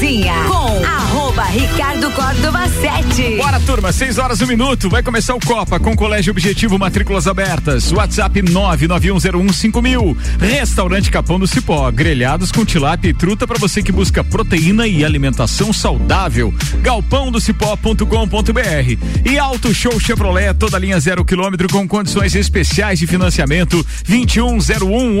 Cozinha com arroba Ricardo Córdova 7. Bora, turma, 6 horas, um minuto. Vai começar o Copa com Colégio Objetivo Matrículas Abertas. WhatsApp 991015000. Restaurante Capão do Cipó. Grelhados com tilápia e truta para você que busca proteína e alimentação saudável. Galpão do Cipó.com.br. E Auto Show Chevrolet, toda linha zero quilômetro com condições especiais de financiamento 2101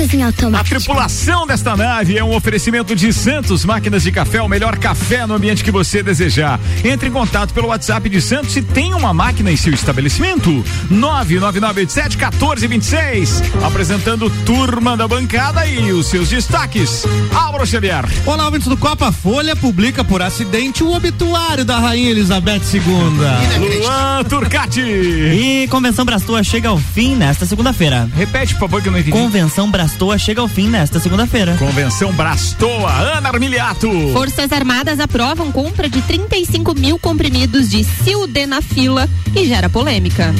Em automático. A tripulação desta nave é um oferecimento de Santos Máquinas de Café, o melhor café no ambiente que você desejar. Entre em contato pelo WhatsApp de Santos e tem uma máquina em seu estabelecimento. 99987 1426. Apresentando Turma da Bancada e os seus destaques. Álvaro Xavier. Olá, ouvintes do Copa Folha publica por acidente o obituário da Rainha Elizabeth II. Luan Turcati. E Convenção Brastoa chega ao fim nesta segunda-feira. Repete, por favor, que eu não entendi. Convenção Brastoa Brastoa chega ao fim nesta segunda-feira. Convenção Brastoa, Ana Armiliato. Forças Armadas aprovam compra de 35 mil comprimidos de sildenafila e gera polêmica.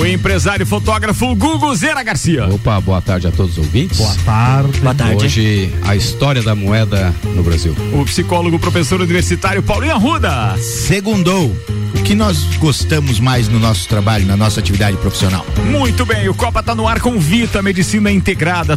O empresário fotógrafo Gugu Zera Garcia. Opa, boa tarde a todos os ouvintes. Boa tarde. Boa tarde. Hoje, a história da moeda no Brasil. O psicólogo professor universitário Paulinho Arruda. Segundou. O que nós gostamos mais no nosso trabalho, na nossa atividade profissional? Muito bem, o Copa está no ar com Vita Medicina Integrada,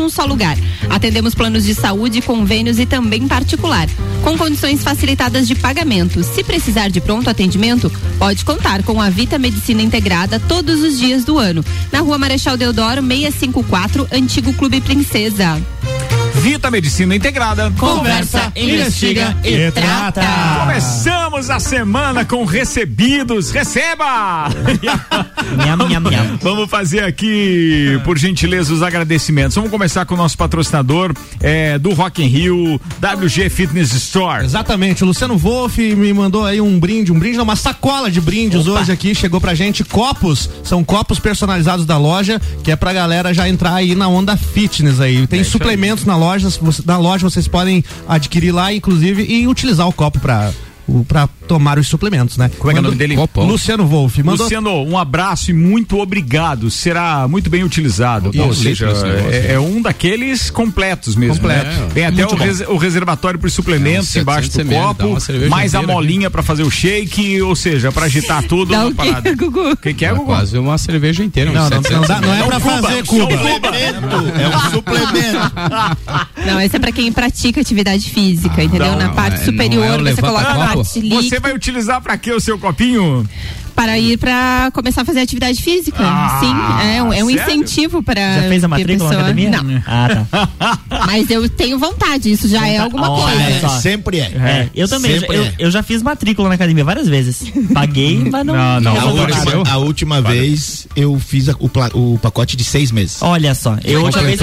num só lugar. Atendemos planos de saúde, convênios e também particular, com condições facilitadas de pagamento. Se precisar de pronto atendimento, pode contar com a Vita Medicina Integrada todos os dias do ano, na Rua Marechal Deodoro 654, Antigo Clube Princesa. Vita Medicina Integrada. Conversa, investiga e trata. Começamos a semana com recebidos. Receba! Nham, nham, nham. Vamos fazer aqui, por gentileza, os agradecimentos. Vamos começar com o nosso patrocinador é, do Rock in Rio, WG Fitness Store. Exatamente, o Luciano Wolff me mandou aí um brinde, um brinde, não, uma sacola de brindes Opa. hoje aqui, chegou pra gente, copos, são copos personalizados da loja, que é pra galera já entrar aí na onda fitness aí. Tem suplementos na loja, você- na loja vocês podem adquirir lá, inclusive, e utilizar o copo pra, pra tomar os suplementos, né? Como é que é o nome dele? Copão. Luciano Wolff, mandou Luciano, um abraço e muito obrigado. Será muito bem utilizado. Ou seja, é, é um daqueles completos mesmo. Completo. né? Tem até o, res- o reservatório para suplementos É, uns embaixo do 700 ml, dá copo, uma mais a molinha para fazer o shake, ou seja, para agitar tudo Dá o. Gugu? O que, que é, É Gugu? quase uma cerveja inteira. Não, não, não, 700 dá, não é pra Cuba, fazer é um Cuba. É um suplemento. Não, esse é pra quem pratica atividade física, entendeu? não, Na não parte é- superior é você coloca copo? Você vai utilizar para quê o seu copinho? para ir pra começar a fazer atividade física. Ah, Sim, é, um- é um sério? incentivo para Já fez a matrícula na academia? Não, Ah, tá. mas eu tenho vontade, isso já é alguma Olha coisa. só. Sempre é. É, eu também. Sempre eu, é. eu já fiz matrícula na academia várias vezes. Paguei, mas não. Não, não. A última, a última vez eu fiz a- o, o pacote de seis meses. Olha só, eu já fiz.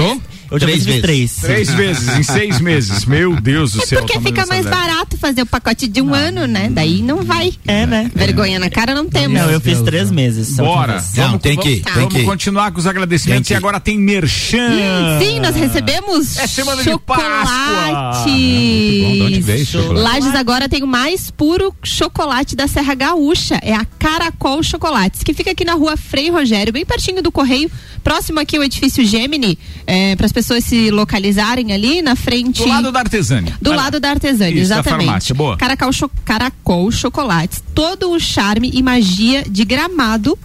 Eu já Três fiz vezes. três. Três vezes, em seis meses. Meu Deus do É céu. porque tamanho fica mais barato fazer o pacote de um ano, né? Daí não vai. É, né? Vergonha na cara não temos. Não, eu fiz três meses. Bora. Não, Vamos- tem que, vamos- tem Vamos que. continuar com os agradecimentos Tem e agora tem merchan. Sim, nós recebemos É semana chocolates. De chocolate? Lages agora tem o mais puro chocolate da Serra Gaúcha. É a Caracol Chocolates, que fica aqui na rua Frei Rogério, bem pertinho do Correio, próximo aqui ao edifício Gemini, para as pessoas se localizarem ali na frente. Do lado da artesânia. Do lado da artesânia, Isso, da exatamente. farmácia, boa. Caracol, Cho- Caracol Chocolates, todo o charme e magia de gramado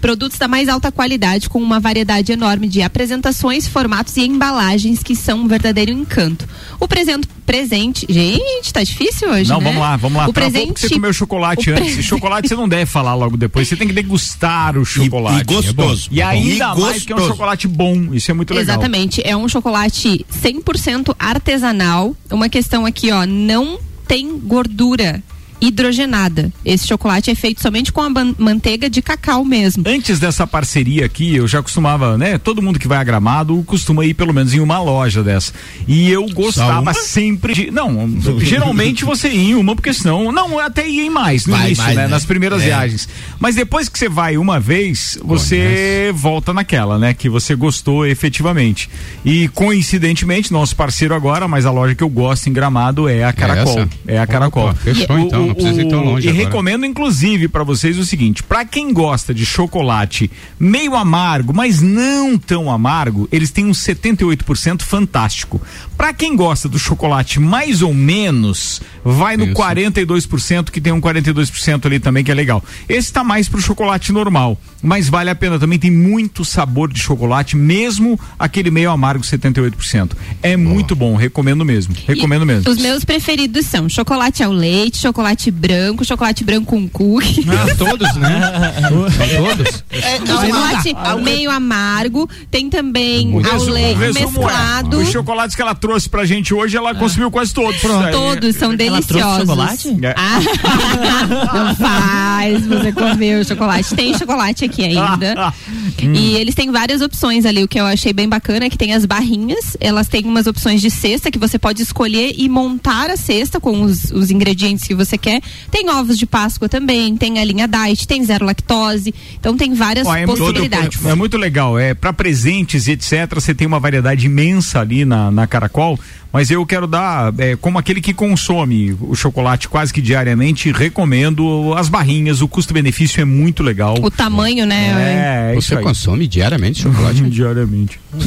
Produtos da mais alta qualidade, com uma variedade enorme de apresentações, formatos e embalagens que são um verdadeiro encanto. O presente, presente, gente, tá difícil hoje, Não, né? vamos lá, vamos lá. O Travou presente, você comeu chocolate o antes. pre- E chocolate você não deve falar logo depois. Você tem que degustar o chocolate. e gostoso. E ainda E mais que é um chocolate bom. Isso é muito legal. Exatamente, é um chocolate 100% artesanal. Uma questão aqui, ó, não tem gordura hidrogenada. Esse chocolate é feito somente com a manteiga de cacau mesmo. Antes dessa parceria aqui, eu já costumava, né? Todo mundo que vai a Gramado costuma ir pelo menos em uma loja dessa. E eu gostava sempre de. Não, geralmente você ia em uma, porque senão. Não, até ia em mais no Vai início, mais, né? né? Nas primeiras É. viagens. Mas depois que você vai uma vez, você volta naquela, né? Que você gostou efetivamente. E coincidentemente, nosso parceiro agora, mas a loja que eu gosto em Gramado é a Caracol. essa? É a Caracol. Opa, fechou, então, não precisa ir tão longe E agora. recomendo, inclusive, para vocês o seguinte: para quem gosta de chocolate meio amargo, mas não tão amargo, eles têm um 78% fantástico. Para quem gosta do chocolate mais ou menos, vai no Isso. 42%, que tem um 42% ali também que é legal. Esse tá mais pro chocolate normal, mas vale a pena também, tem muito sabor de chocolate, mesmo aquele meio amargo 78%. É muito bom, recomendo mesmo. Recomendo E mesmo. Os meus preferidos são chocolate ao leite, chocolate branco, chocolate branco com cookie. Ah, todos, né? Todos? chocolate meio amargo, tem também O ao leite resumo mesclado. É, os chocolates que ela trouxe pra gente hoje, ela consumiu quase todos. Aí- Todos são deliciosos. chocolate? É. Ah, não faz, você comeu chocolate. Tem chocolate aqui ainda. E eles têm várias opções ali. O que eu achei bem bacana é que tem as barrinhas. Elas têm umas opções de cesta que você pode escolher e montar a cesta com os, os ingredientes que você quer. Tem ovos de Páscoa também, tem a linha diet, tem zero lactose. Então tem várias Ó, é, possibilidades. é muito legal. É para presentes e etc. Você tem uma variedade imensa ali na, na Caracol. Mas eu quero dar, é, como aquele que consome o chocolate quase que diariamente, recomendo as barrinhas. O custo-benefício é muito legal. O tamanho, né? É, é isso Você consome diariamente chocolate? diariamente.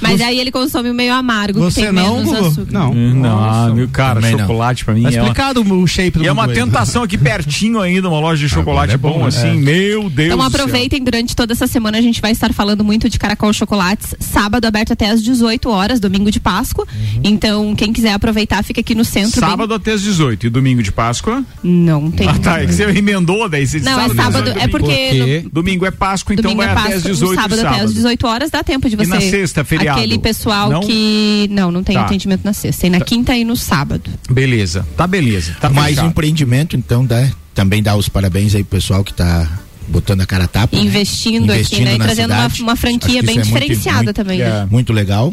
Mas aí ele consome o meio amargo, Você que tem não, menos Gugu? açúcar. Não. Não, meu cara, Também não. chocolate pra mim Tá é uma, explicado o shape do e é uma tentação aqui pertinho ainda, uma loja de chocolate é bom, bom, né? assim. Meu Deus. Então do céu. aproveitem, durante toda essa semana a gente vai estar falando muito de Caracol Chocolates, sábado aberto até às 18 horas, domingo de Páscoa. Então, quem quiser aproveitar, fica aqui no centro. bem- Sábado até as 18 e domingo de Páscoa. Não tem. Ah, tá. É que você emendou daí. Você Não, é sábado, sábado, 18, é porque Porque no- Domingo é Páscoa, então domingo vai é até Páscoa, as no 18 sábado, sábado. até às 18 horas dá tempo de E você. na sexta, feriado? Aquele pessoal Não? que não, não tem Tá. atendimento na sexta, tem na quinta e no sábado. Beleza. Tá beleza. Tá Mais um fechado. empreendimento, então dá, também dá os parabéns aí pro pessoal que tá botando a cara a tapa. né? Investindo aqui, né? E trazendo uma- uma franquia bem é muito- diferenciada muito- também. É. Muito legal.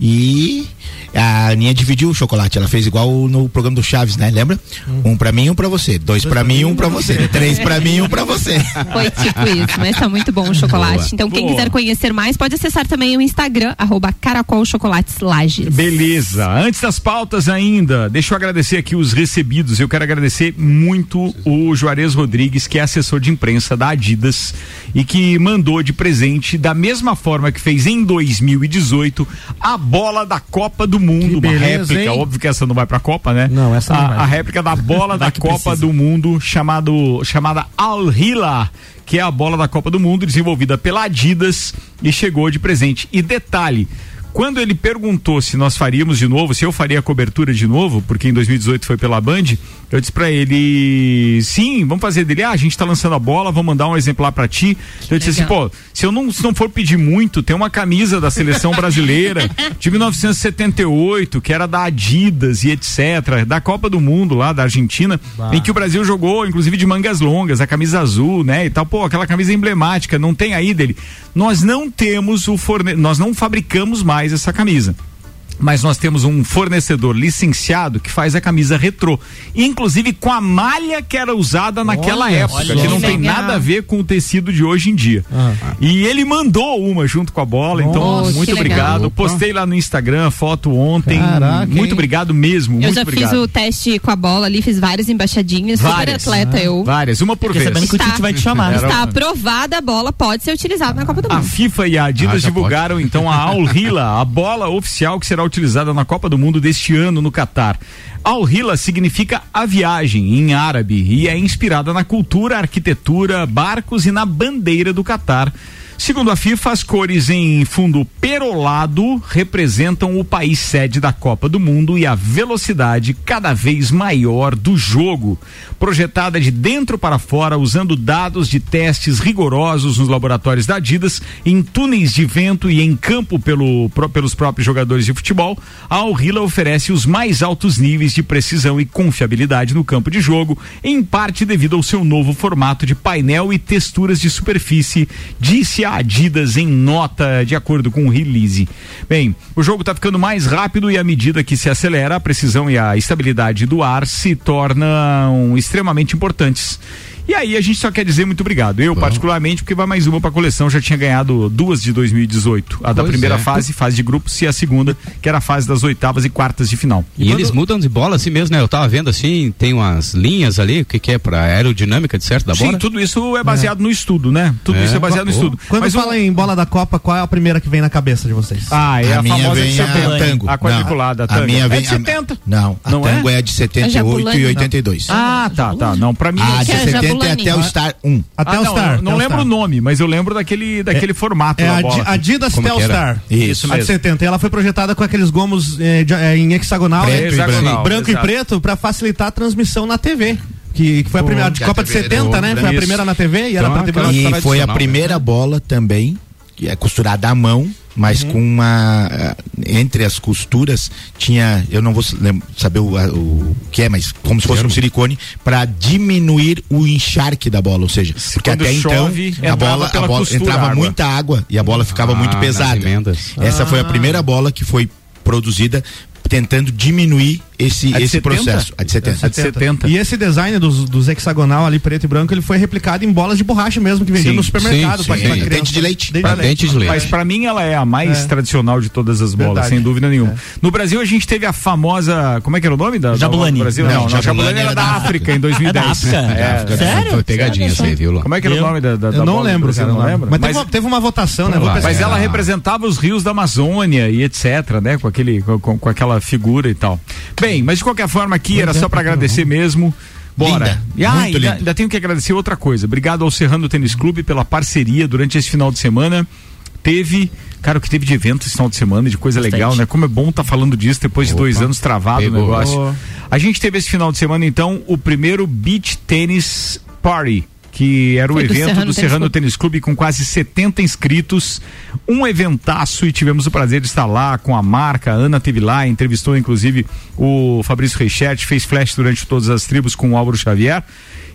E a Aninha dividiu o chocolate. Ela fez igual no programa do Chaves, né? Lembra? Um pra mim, um pra você. Dois pra mim, um pra você. Três pra mim, um pra você. Foi tipo isso, mas tá muito bom o chocolate. Boa. Então, quem Boa. quiser conhecer mais, pode acessar também o Instagram, arroba Caracol Chocolates Lages. Beleza. Antes das pautas ainda, deixa eu agradecer aqui os recebidos. Eu quero agradecer muito o Juarez Rodrigues, que é assessor de imprensa da Adidas e que mandou de presente, da mesma forma que fez em 2018, a bola da Copa do Mundo. Beleza, uma réplica, hein? óbvio que essa não vai pra Copa, né? Não, essa não a, vai. a réplica da bola da que Copa precisa. do Mundo, chamado, chamada Al Hilal, que é a bola da Copa do Mundo, desenvolvida pela Adidas e chegou de presente. E detalhe. Quando ele perguntou se nós faríamos de novo, se eu faria a cobertura de novo, porque em 2018 foi pela Band, eu disse pra ele, sim, vamos fazer dele. Ah, a gente tá lançando a bola, vamos mandar um exemplar pra ti. eu disse legal. assim, pô, se eu não, se não for pedir muito, tem uma camisa da seleção brasileira de 1978, que era da Adidas e etc, da Copa do Mundo lá da Argentina, em que o Brasil jogou, inclusive de mangas longas, a camisa azul, né, e tal. Pô, aquela camisa emblemática, não tem aí dele. Nós não temos o forne... nós não fabricamos mais essa camisa. Mas nós temos um fornecedor licenciado que faz a camisa retrô. Inclusive com a malha que era usada naquela Olha época, só. que não tem legal. nada a ver com o tecido de hoje em dia. Ah. E ele mandou uma junto com a bola, então Nossa, muito que legal. obrigado. Opa. Postei lá no Instagram, foto ontem. Caraca, muito hein? obrigado mesmo, Eu muito já obrigado. fiz o teste com a bola ali, fiz várias embaixadinhas, Várias. super atleta eu. Várias, uma por vez. sabendo que o Está- Tite vai te chamar. Era- Está aprovada a bola, pode ser utilizada na Copa do A Mundo. FIFA e a Adidas Ah, divulgaram então a Al Hila, a bola oficial que será utilizada na Copa do Mundo deste ano no Catar. Al-Hila significa a viagem em árabe e é inspirada na cultura, arquitetura, barcos e na bandeira do Catar. Segundo a FIFA, as cores em fundo perolado representam o país sede da Copa do Mundo e a velocidade cada vez maior do jogo. Projetada de dentro para fora, usando dados de testes rigorosos nos laboratórios da Adidas, em túneis de vento e em campo pelo, pelos próprios jogadores de futebol, a Al-Hila oferece os mais altos níveis de precisão e confiabilidade no campo de jogo, em parte devido ao seu novo formato de painel e texturas de superfície, disse a Adidas em nota de acordo com o release. Bem, o jogo está ficando mais rápido e à medida que se acelera, a precisão e a estabilidade do ar se tornam extremamente importantes. E aí a gente só quer dizer muito obrigado. Eu, particularmente, porque vai mais uma pra coleção, já tinha ganhado duas de 2018. A da Pois primeira é. fase, fase de grupos, e a segunda, que era a fase das oitavas e quartas de final. E eles mudam de bola assim mesmo, né? Eu tava vendo assim, tem umas linhas ali, o que que é pra aerodinâmica de certo da bola? Sim, tudo isso é baseado no estudo, né? Tudo É. isso é baseado no estudo. Quando Mas fala em bola da Copa, qual é a primeira que vem na cabeça de vocês? Ah, é a, a minha famosa de vem a 70. tango. A quadriculada, a Não, tango. a minha é vem de 70. Não, a Não é? tango é, de 78 Jabulani, e não. 82. Ah, tá, tá. Não, pra mim a é de que é 70 é Jabulani. até o Star 1. Até ah, o não, Star. Não o lembro Star. o nome, mas eu lembro daquele, daquele formato É da a, bola. Di- Adidas Como era? Telstar. Isso A de mesmo. 70. E ela foi projetada com aqueles gomos eh, de- eh, em hexagonal, Preto né? e Hexagonal, branco exato. e preto, pra facilitar a transmissão na TV. Que, que foi a primeira de Copa de TV 70, né? Foi a Isso. primeira na TV e era Então, pra TV. aquela- E foi a tradicional, primeira bola também, que é costurada à mão, mas Uhum. com uma. ah, Entre as costuras tinha. Eu não vou saber o, o que é, mas como se fosse um silicone, para diminuir o encharque da bola. Ou seja, porque até chove, então a bola, a bola costura entrava água. muita água e a bola ficava Ah, muito pesada. Essa foi a primeira bola que foi produzida tentando diminuir esse, esse 70? processo. A de 70. A de 70. E esse design dos, dos hexagonal ali, preto e branco, ele foi replicado em bolas de borracha mesmo, que vendiam Sim, no supermercado. sim, pra- sim. pra Dente de leite. Dente Pra de leite. dente de leite. Mas pra mim ela é a mais É. tradicional de todas as bolas, Verdade. sem dúvida nenhuma. É. No Brasil a gente teve a famosa, como é que era o nome da da Jabulani. do Brasil? Não, Não, não, Jabulani era da da África em 2010. É da África? É. Sério? Foi pegadinha essa aí, viu, Lô? Como é que era o Eu- nome da, da, Eu da não lembro, cara. não lembra? Mas, Mas, teve, uma, votação, né? Lá. mas ela representava os rios da Amazônia e etc, né? Com aquele, com, com aquela figura e tal. Bem, mas de qualquer forma aqui era só pra agradecer mesmo. Bora. Linda, E ah, muito ainda, ainda tenho que agradecer outra coisa. Obrigado ao Serrano Tênis Clube pela parceria durante esse final de semana. Teve, cara, o que teve de evento esse final de semana, de coisa Bastante. legal, né? Como é bom estar falando disso depois de Opa, dois anos travado pegou. o negócio. A gente teve esse final de semana, então, o primeiro Beach Tennis Party. Que era o Foi do evento Serrano do Serrano. Tênis Clube com quase 70 inscritos, um eventaço e tivemos o prazer de estar lá com a marca. A Ana teve lá, entrevistou inclusive o Fabrício Reichert, fez flash durante todas as tribos com o Álvaro Xavier.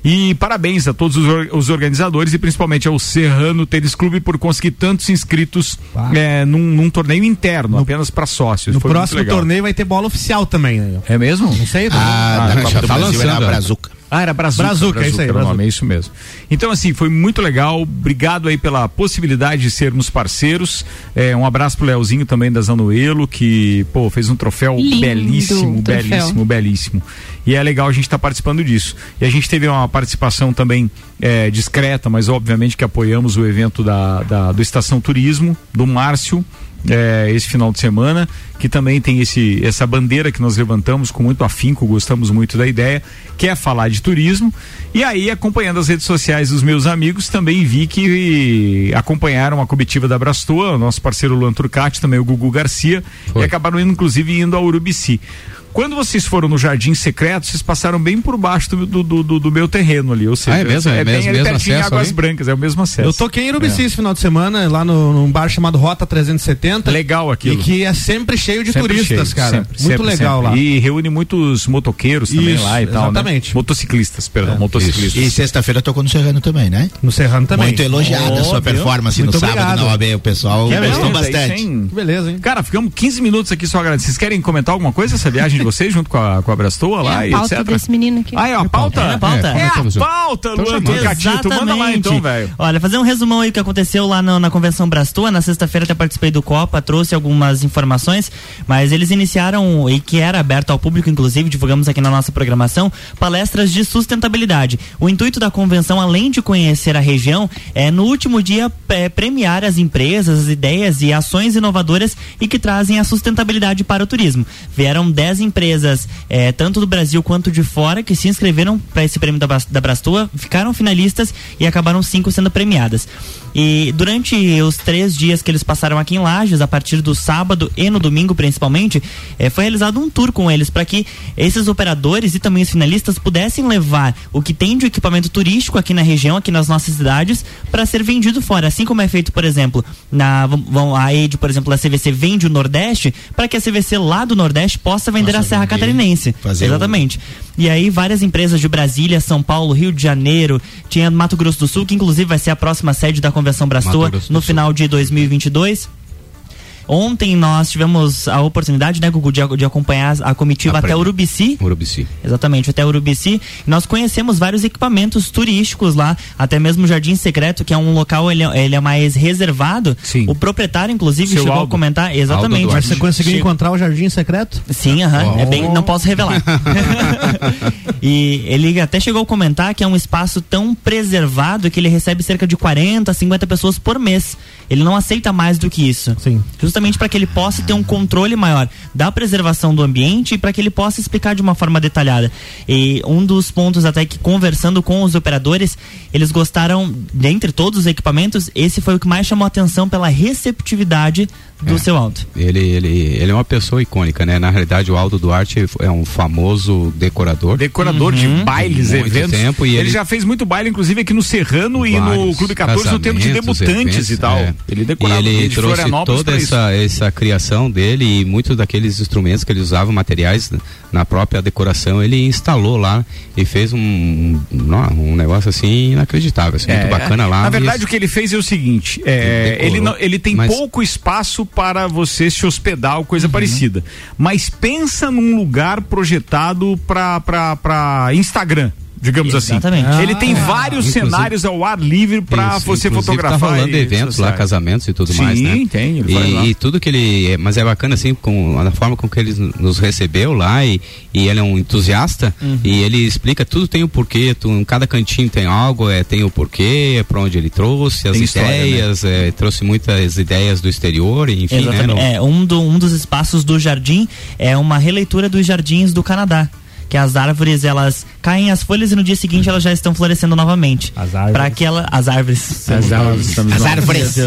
E parabéns a todos os, os organizadores e principalmente ao Serrano Tênis Clube por conseguir tantos inscritos eh, num, num torneio interno, apenas para sócios. No Foi próximo torneio vai ter bola oficial também. Né? É mesmo? Não sei. A Ah, do tá Brasil era a lançando, Brazuca. Ah, era Brazuca. Brazuca, é isso aí, Brazuca. nome, é isso mesmo. Então, assim, foi muito legal. Obrigado aí pela possibilidade de sermos parceiros. É, um abraço pro Leozinho também da Zanuelo, que, pô, fez um troféu Lindo belíssimo, troféu. belíssimo, belíssimo. E é legal a gente estar participando disso. E a gente teve uma participação também é, discreta, mas obviamente que apoiamos o evento da, da- do Estação Turismo, do Márcio. É, esse final de semana, que também tem esse, essa bandeira que nós levantamos com muito afinco, gostamos muito da ideia, que é falar de turismo. E aí, acompanhando as redes sociais dos meus amigos, também vi que acompanharam a comitiva da Brastoa, o nosso parceiro Luan Turcati, também o Gugu Garcia, Foi. e acabaram indo, inclusive indo ao Urubici. Quando vocês foram no Jardim Secreto, vocês passaram bem por baixo do, do, do- do- meu terreno ali. Ou seja, Ah, é mesmo? É bem mesmo- mesmo acesso Águas ali? Brancas, é o mesmo acesso. Eu toquei em Urubici esse final de semana, lá no, num bar chamado Rota 370. Legal aquilo. E que é sempre cheio de Sempre turistas, cheio, cara. sempre, Muito sempre, legal sempre. lá. E reúne muitos motoqueiros também Isso, lá e tal, né? exatamente. Motociclistas, perdão, motociclistas. E sexta-feira tocou no Serrano também, né? No Serrano também. Muito elogiada a Oh, sua viu? performance Muito no sábado obrigado. na OAB. O pessoal Que gostou beleza, bastante. isso, beleza, hein? Cara, ficamos 15 minutos aqui só agradecendo. Vocês querem comentar alguma coisa essa viagem de vocês junto com a, com a Brastoa lá É a e pauta etc. desse menino aqui. Ah, é a pauta? É a pauta. É, É, a pauta, Luan. Manda lá então, velho. Olha, fazer um resumão aí do que aconteceu lá no- na Convenção Brastoa. Na sexta-feira até participei do Copa, trouxe algumas informações, mas eles iniciaram, e que era aberto ao público, inclusive, divulgamos aqui na nossa programação, palestras de sustentabilidade. O intuito da convenção, além de conhecer a região, é no último dia é, premiar as empresas, as ideias e ações inovadoras e que trazem a sustentabilidade para o turismo. Vieram 10 empresas, é, tanto do Brasil quanto de fora, que se inscreveram para esse prêmio da, da Brastoa, ficaram finalistas e acabaram cinco sendo premiadas. E durante os três dias que eles passaram aqui em Lages, a partir do sábado e no domingo principalmente, eh, foi realizado um tour com eles para que esses operadores e também os finalistas pudessem levar o que tem de equipamento turístico aqui na região, aqui nas nossas cidades, para ser vendido fora. Assim como é feito, por exemplo, na vão a EID, por exemplo, a CVC vende o Nordeste, para que a CVC lá do Nordeste possa vender Possa a Serra vender, Catarinense. fazer o- Exatamente. E aí várias empresas de Brasília, São Paulo, Rio de Janeiro, tinha Mato Grosso do Sul, que inclusive vai ser a próxima sede da Convenção Brastoa no final de 2022. Ontem nós tivemos a oportunidade, né, Gugu, de, de acompanhar a comitiva A até. Urubici. Urubici. Exatamente, até Urubici. Nós conhecemos vários equipamentos turísticos lá, até mesmo o Jardim Secreto, que é um local ele, é- ele é mais reservado. Sim. O proprietário, inclusive, Seu chegou Aldo. a comentar. Exatamente. Mas você conseguiu encontrar o Jardim Secreto? Sim, aham. É bem, não posso revelar. e ele até chegou a comentar que é um espaço tão preservado que ele recebe cerca de 40, 50 pessoas por mês. Ele não aceita mais do que isso. Sim. Justamente para que ele possa ter um controle maior da preservação do ambiente e para que ele possa explicar de uma forma detalhada. E um dos pontos até que conversando com os operadores, eles gostaram, dentre todos os equipamentos, esse foi o que mais chamou a atenção pela receptividade do É. seu alto. Ele, ele, ele é uma pessoa icônica, né? Na realidade, o Aldo Duarte é um famoso decorador. Decorador de bailes, Muito eventos. tempo, e ele, ele- já fez muito baile, inclusive aqui no Serrano e no Vários Clube 14, no tempo de debutantes eventos, e tal. é. Ele decorava e ele de trouxe toda isso. essa, essa criação dele e muitos daqueles instrumentos que ele usava, materiais na própria decoração, ele instalou lá e fez um, um, um negócio assim inacreditável, assim, É, muito bacana lá. Na E verdade, o que ele fez é o seguinte: é, Ele decorou, ele, não- ele tem mas- pouco espaço para você se hospedar ou Uhum. coisa parecida. Mas pensa num lugar projetado para Instagram. Digamos Exatamente. assim. Ele tem vários Inclusive- cenários ao ar livre para você inclusive fotografar. Tá rolando e redes eventos lá, casamentos e tudo Sim, mais, né? tem, ele faz lá. E, e tudo que ele. é- Mas é bacana, assim, com a forma com que ele nos recebeu lá e, e ele é um entusiasta Uhum. e ele explica tudo tem o porquê, tu, em cada cantinho tem algo, é, tem o porquê, é pra onde ele trouxe, as Tem história, né? ideias, é, trouxe muitas ideias do exterior, enfim, né? No- É, um, do- um dos espaços do jardim é uma releitura dos jardins do Canadá. Que as árvores, elas caem as folhas e no dia seguinte elas já estão florescendo novamente. As árvores. Para aquela, as árvores. As árvores, As árvores.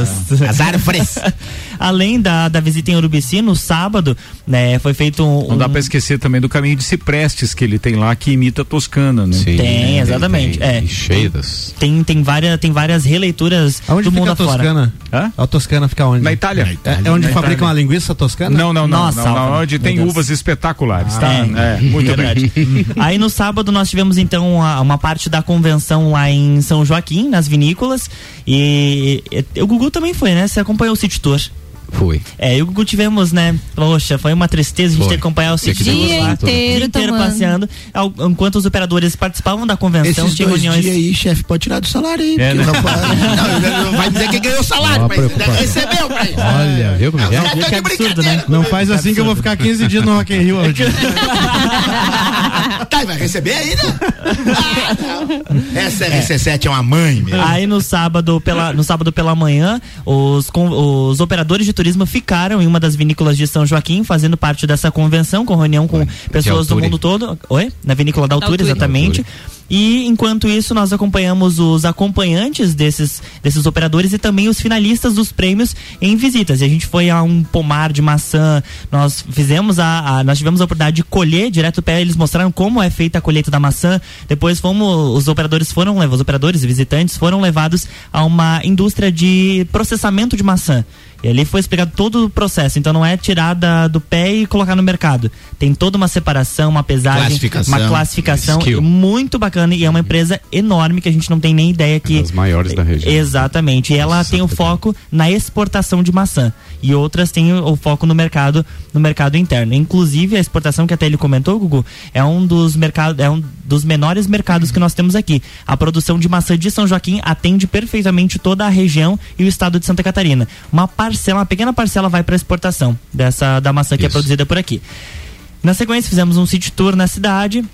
As árvores. Além da, da visita em Urubici, no sábado, né, foi feito um. Não dá para esquecer também do caminho de ciprestes que ele tem lá, que imita a Toscana, né? Sim, Tem, exatamente, é. E cheio das. Tem, tem, várias, tem várias releituras Aonde do fica mundo a afora. Toscana? Hã? A Toscana fica onde? Na Itália. É, é onde Na fabricam Itália. a linguiça toscana? Não, não, não. Nossa, não, não, Álvaro, onde meu tem Deus. uvas espetaculares, tá? É. É, muito bem. Aí no sábado nós tivemos então uma, uma parte da convenção lá em São Joaquim, nas vinícolas. E, e o Gugu também foi, né? Você acompanhou o City Tour. Foi. É, e o Gugu tivemos, né? Poxa, foi uma tristeza a gente Foi. ter que acompanhar o Tour Dia lá. inteiro dia inteiro passeando. Ao- Enquanto os operadores participavam da convenção, Esses tinha dois reuniões. dias aí, chefe, pode tirar do salário aí. É, né? não, não, não vai dizer que ganhou salário, Ó, mas recebeu pra isso. Olha, Viu como é é? De que absurdo, né? Não faz assim que eu vou ficar 15 dias no Rock in Rio. Tá, e vai receber ainda? Ah, não. Essa RC7 é uma mãe mesmo. Aí no sábado pela, no sábado pela manhã, os, con- os operadores de turismo ficaram em uma das vinícolas de São Joaquim, fazendo parte dessa convenção, com reunião com pessoas do mundo todo. Oi? Na vinícola da Altura, exatamente. E enquanto isso, nós acompanhamos os acompanhantes desses, desses operadores e também os finalistas dos prêmios em visitas. E a gente foi a um pomar de maçã, nós fizemos a, a- nós tivemos a oportunidade de colher direto pé, eles mostraram como é feita a colheita da maçã. Depois fomos, os operadores foram levados, os operadores e visitantes foram levados a uma indústria de processamento de maçã. E ali foi explicado todo o processo. Então não é tirar da, do pé e colocar no mercado. Tem toda uma separação, uma pesagem, Classificação. uma classificação Skill. muito bacana e é uma empresa enorme que a gente não tem nem ideia que das maiores da região. Exatamente. E ela tem o foco na exportação de maçã e outras têm o, o foco no mercado no mercado interno. Inclusive a exportação que até ele comentou, Gugu, é um dos mercados é um dos menores mercados que nós temos aqui. A produção de maçã de São Joaquim atende perfeitamente toda a região e o estado de Santa Catarina. Uma parcela, uma pequena parcela vai para exportação dessa da maçã que é Isso. produzida por aqui. Na sequência fizemos um city tour na cidade.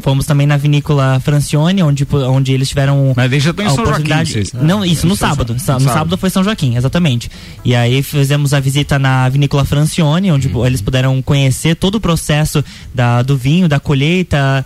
Fomos também na vinícola Francione, onde, onde eles tiveram Mas eles já estão em São Joaquim, oportunidade- vocês, né? Não, isso no São sábado. No No sábado. sábado foi São Joaquim, exatamente. E aí fizemos a visita na vinícola Francione, onde Uhum. eles puderam conhecer todo o processo da, do vinho, da colheita,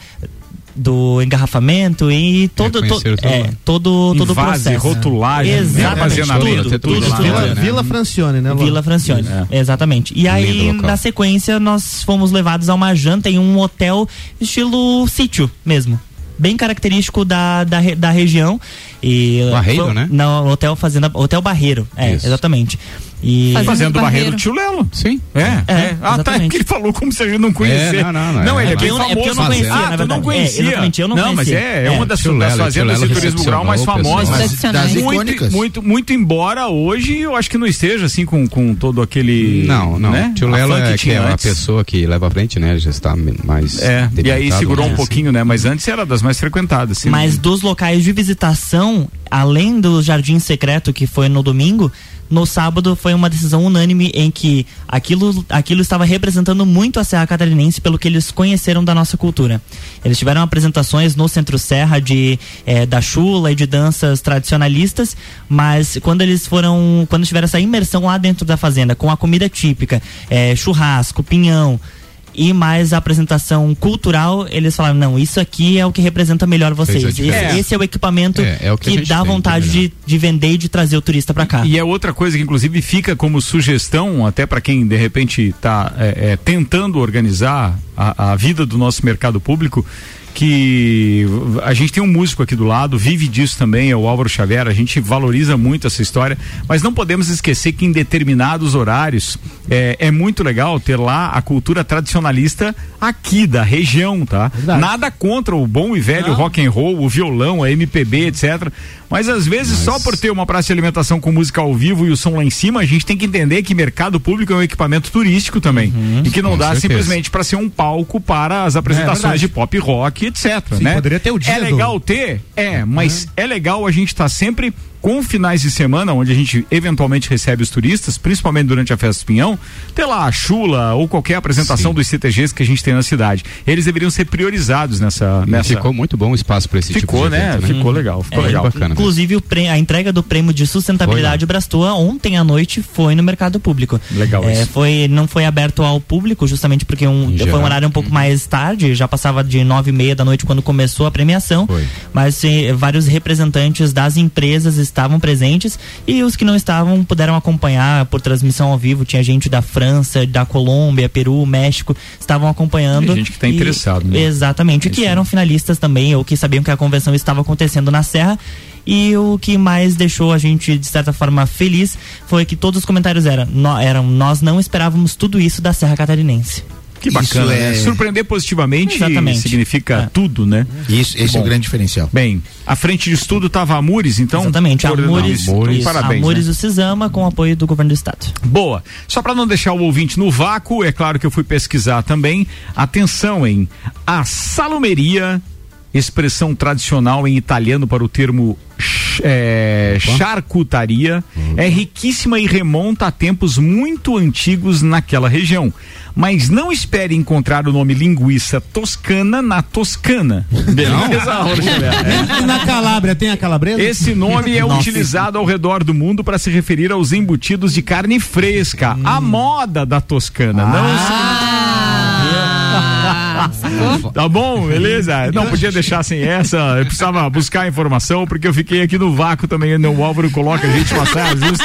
do engarrafamento e todo, to, conheceram tudo é, todo, todo o Invase, processo. rotulagem, Exatamente, armazenamento, tudo, tudo, tudo, tudo. Vila, né? Vila Francione, né, Lu? Vila Francione, exatamente. E aí, na sequência, nós fomos levados a uma janta em um hotel estilo sítio mesmo. Bem característico da, da, da região. E, Barreiro, foi- né? Não, Hotel Fazenda. Hotel Barreiro. É, Isso. exatamente. E. Fazenda Fazendo do Barreiro Barreiro. Tio Lelo. Sim. É, é. É, Ah, tá. É porque ele falou como se a gente não conhecer. É, não, não, não, é ele é É bem eu- é famoso. porque eu não conhecia, ah, tu não conhecia. É, exatamente, eu não mas conhecia. é, é É. uma das, Tio das Lelo, fazendas de turismo rural mais famosas. das Muito, icônicas. muito, muito embora hoje eu acho que não esteja assim com, com todo aquele. Não, não. Né? Tio Lelo é que é a antes. pessoa que leva à frente, né? Ele já está mais. É, e aí segurou né? um pouquinho, né? Mas antes era das mais frequentadas. sim. Mas dos locais de visitação, além do Jardim Secreto, que foi no domingo, no sábado foi uma decisão unânime em que aquilo, aquilo estava representando muito a Serra Catarinense pelo que eles conheceram da nossa cultura. Eles tiveram apresentações no Centro Serra de eh, da chula e de danças tradicionalistas, mas quando eles foram, quando tiveram essa imersão lá dentro da fazenda com a comida típica, eh, churrasco, pinhão, e mais a apresentação cultural, eles falaram, não, isso aqui é o que representa melhor vocês. Esse, esse é o equipamento É, é o que que, dá tem, vontade de, de vender e de trazer o turista pra cá. E é outra coisa que inclusive fica como sugestão até para quem de repente está tentando organizar a, a vida do nosso mercado público que a gente tem um músico aqui do lado, vive disso também, é o Álvaro Xavier, a gente valoriza muito essa história, mas não podemos esquecer que em determinados horários é, é muito legal ter lá a cultura tradicionalista aqui da região, tá? Verdade. Nada contra o bom e velho Não. rock and roll, o violão, a MPB, etc. Mas às vezes só por ter uma praça de alimentação com música ao vivo e o som lá em cima, a gente tem que entender que mercado público é um equipamento turístico também e que não dá certeza. simplesmente para ser um palco para as apresentações verdade. de pop rock, etc. Sim, né? poderia ter o dia É do- legal ter, é, mas é legal a gente estar sempre com finais de semana, onde a gente eventualmente recebe os turistas, principalmente durante a festa do Pinhão, ter lá a chula ou qualquer apresentação Sim. dos CTGs que a gente tem na cidade. Eles deveriam ser priorizados nessa. E nessa... Ficou muito bom o espaço para esse Ficou, tipo de né? evento, né? Ficou legal, ficou É, legal. bacana. Inclusive, o prê- a entrega do prêmio de sustentabilidade Brastua ontem à noite foi no mercado público. Legal É, isso. foi, não foi aberto ao público, justamente porque um, foi um horário um pouco mais tarde, já passava de nove e meia da noite quando começou a premiação. Foi. Mas eh, vários representantes das empresas estavam presentes e os que não estavam puderam acompanhar por transmissão ao vivo. Tinha gente da França, da Colômbia, Peru, México, estavam acompanhando. Tem gente que tá E- interessado, né? Exatamente, É que eram finalistas também, ou que sabiam que a convenção estava acontecendo na Serra. E o que mais deixou a gente, de certa forma, feliz foi que todos os comentários eram, eram nós não esperávamos tudo isso da Serra Catarinense. Que bacana. Isso é- né? Surpreender positivamente Exatamente. significa É. tudo, né? Isso, esse é o grande diferencial. Bem, à frente disso tudo estava a Amures, então. Exatamente. Amores, Amores. Parabéns. Amores né? do Cisama com apoio do governo do estado. Boa. Só para não deixar o ouvinte no vácuo, é claro que eu fui pesquisar também. Atenção, hein? A salumeria, expressão tradicional em italiano para o termo é, charcutaria, é riquíssima e remonta a tempos muito antigos naquela região. Mas não espere encontrar o nome linguiça toscana na Toscana. Beleza? E na Calábria tem a calabresa? Esse nome é utilizado ao redor do mundo para se referir aos embutidos de carne fresca, a moda da Toscana. Não Tá bom, beleza? Não podia deixar sem essa. Eu precisava buscar informação porque eu fiquei aqui no vácuo também. O Álvaro coloca a gente passar justo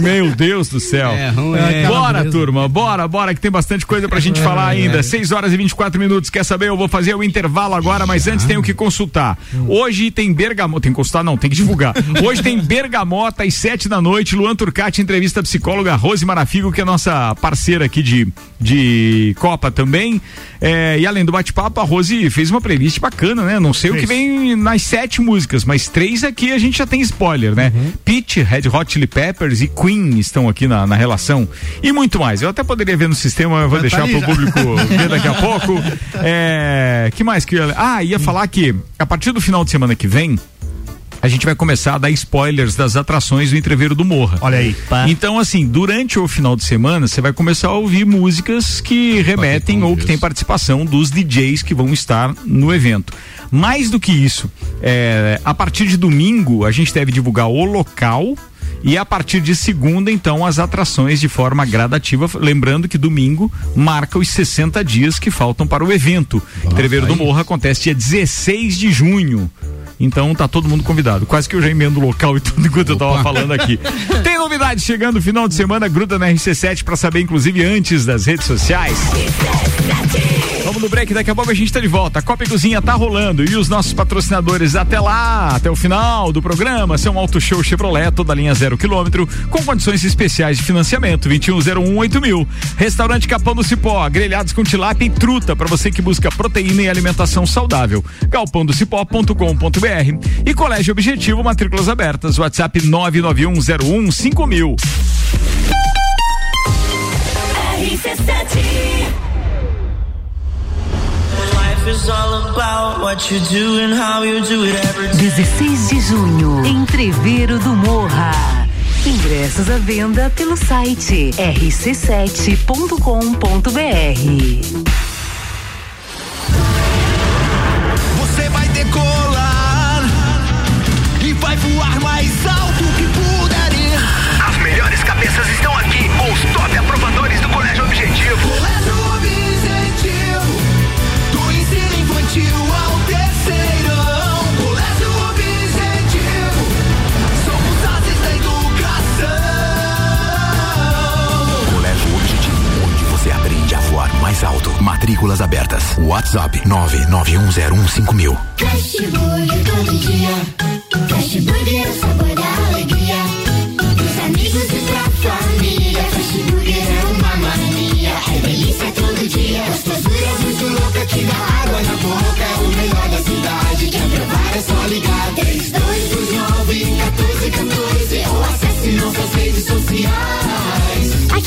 Meu Deus do céu. É, ruim. É, É, bora, turma, bora, bora, que tem bastante coisa pra gente falar ainda. 6 horas e 24 minutos. Quer saber? Eu vou fazer o intervalo agora, mas antes tenho que consultar. Hoje tem bergamota. Tem que consultar, não, tem que divulgar. Hoje tem bergamota às 7 da noite. Luan Turcati entrevista a psicóloga Rose Marafigo, que é nossa parceira aqui de, de Copa também. É, e além do bate-papo, a Rose fez uma playlist bacana, né? Não sei o que vem nas sete músicas, mas três aqui a gente já tem spoiler, né? Peach, Red Hot Chili Peppers e Queen estão aqui na, na relação. E muito mais. Eu até poderia ver no sistema, eu vou deixar tá ali pro já. público ver daqui a pouco. É, que mais que eu. Ah, ia falar que a partir do final de semana que vem, a gente vai começar a dar spoilers das atrações do Entreveiro do Morra. Olha aí. Pá. Então, assim, durante o final de semana, você vai começar a ouvir músicas que remetem ou que têm participação dos DJs que vão estar no evento. Mais do que isso, é, a partir de domingo, a gente deve divulgar o local. E a partir de segunda, então, as atrações de forma gradativa. Lembrando que domingo marca os 60 dias que faltam para o evento. Entreveiro do Morro acontece dia 16 de junho. Então tá todo mundo convidado. Quase que eu já emendo o local e tudo enquanto eu tava falando aqui. Tem novidade chegando final de semana, gruda na RC7 pra saber, inclusive, antes das redes sociais. Vamos no break, daqui a pouco a gente tá de volta. A Copa e Cozinha tá rolando e os nossos patrocinadores até lá, até o final do programa, são Auto Show Chevrolet, toda linha zero quilômetro, com condições especiais de financiamento, 21018000. mil. Restaurante Capão do Cipó, grelhados com tilápia e truta para você que busca proteína e alimentação saudável. galpandocipó.com.br e Colégio Objetivo, matrículas abertas, WhatsApp 991015000. Life is all about what you do and how you do it every day. 16 de junho, Entreveiro do Morra. Ingressos à venda pelo site rc7.com.br. mais alto. Matrículas abertas. WhatsApp 991015000. Fast Burger todo dia. Fast é o sabor da alegria. Amigos e família. É uma mania. É delícia todo dia. Gostosura muito que dá água na boca. É o melhor da cidade. É só ligar. 3229 1414 ou acesse nossas redes sociais.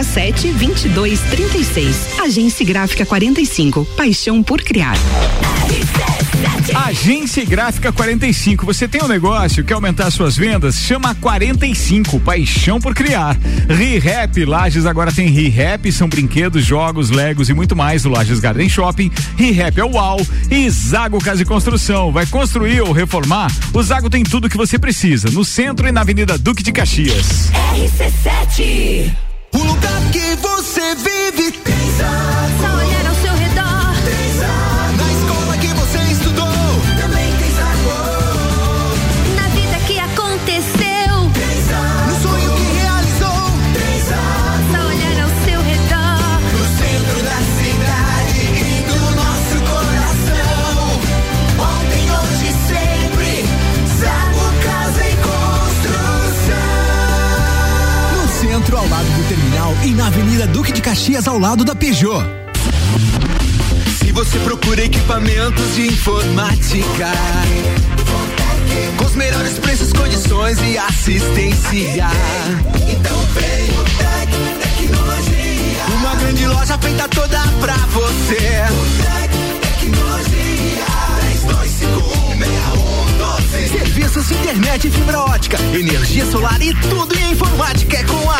99167 2236. Agência Gráfica 45. Paixão por criar. Agência Gráfica 45. Você tem um negócio, quer aumentar suas vendas? Chama a 45, paixão por criar. ReHap, Lages agora tem ReHap, são brinquedos, jogos, legos e muito mais do Lages Garden Shopping. ReHap é o UAU e Zago Casa e Construção. Vai construir ou reformar? O Zago tem tudo que você precisa, no centro e na Avenida Duque de Caxias. RC7 O lugar que você vive Na Avenida Duque de Caxias, ao lado da Peugeot. Se você procura equipamentos de informática, com os melhores preços, condições e assistência, então vem o Tecnologia. Uma grande loja feita toda pra você. Tec Tecnologia. 3251 Serviços, internet, fibra ótica, energia solar e tudo em informática é com a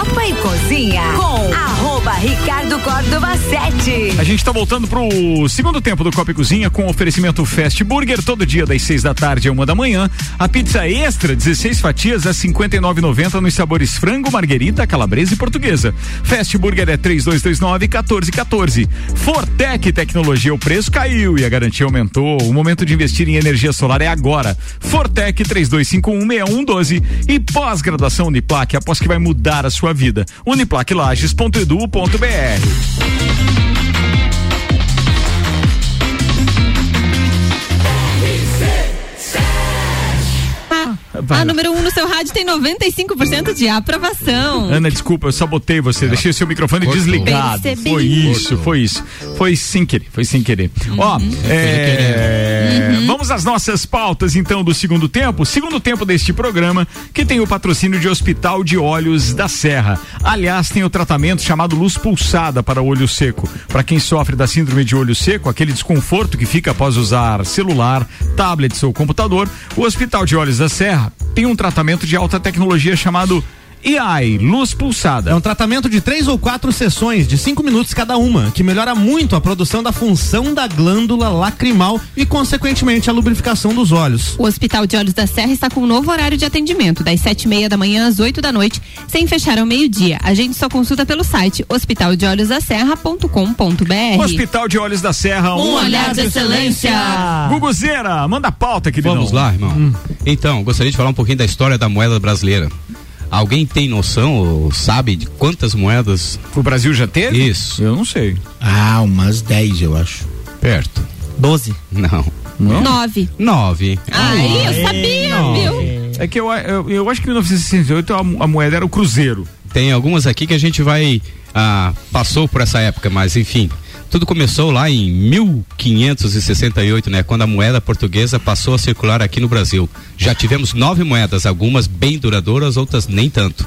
Copa e Cozinha com arroba Ricardo Córdova 7. A gente tá voltando pro segundo tempo do Copa e Cozinha com oferecimento Fast Burger todo dia das seis da tarde a uma da manhã. A pizza extra, 16 fatias a 59,90 nos sabores frango, marguerita, calabresa e portuguesa. Fast Burger é 3229 1414. Fortec Tecnologia, o preço caiu e a garantia aumentou. O momento de investir em energia solar é agora. Fortec 32516112 e pós-graduação Uniplaque, após que vai mudar a sua vida. Uniplaquilages.edu.br. A número 1 um no seu rádio tem 95% de aprovação. Ana, desculpa, eu sabotei você. Deixei o seu microfone desligado. Percebi. Foi isso, foi isso. Foi sem querer, foi sem querer. Ó, Uhum. é, vamos às nossas pautas então do segundo tempo. Segundo tempo deste programa, que tem o patrocínio de Hospital de Olhos da Serra. Aliás, tem o tratamento chamado luz pulsada para olho seco. Para quem sofre da síndrome de olho seco, aquele desconforto que fica após usar celular, tablets ou computador, o Hospital de Olhos da Serra tem um tratamento de alta tecnologia chamado EI, luz pulsada. É um tratamento de três ou quatro sessões, de cinco minutos cada uma, que melhora muito a produção da função da glândula lacrimal e, consequentemente, a lubrificação dos olhos. O Hospital de Olhos da Serra está com um novo horário de atendimento, das sete e meia da manhã às 8 da noite, sem fechar ao meio-dia. A gente só consulta pelo site hospitaldeolhosdaserra.com.br. Hospital de Olhos da Serra, Um olhar de excelência. Guguzeira, manda a pauta, querido. Vamos lá, irmão. Então, gostaria de falar um pouquinho da história da moeda brasileira. Alguém tem noção ou sabe de quantas moedas o Brasil já teve? Isso. Eu não sei. Ah, umas 10, eu acho. Perto. 12. Não. Nove. Nove. Aí, eu sabia, viu? É que eu, eu, eu acho que em 1968 a, a moeda era o Cruzeiro. Tem algumas aqui que a gente vai. Ah, passou por essa época, mas enfim. Tudo começou lá em 1568, né? Quando a moeda portuguesa passou a circular aqui no Brasil. Já tivemos nove moedas, algumas bem duradouras, outras nem tanto.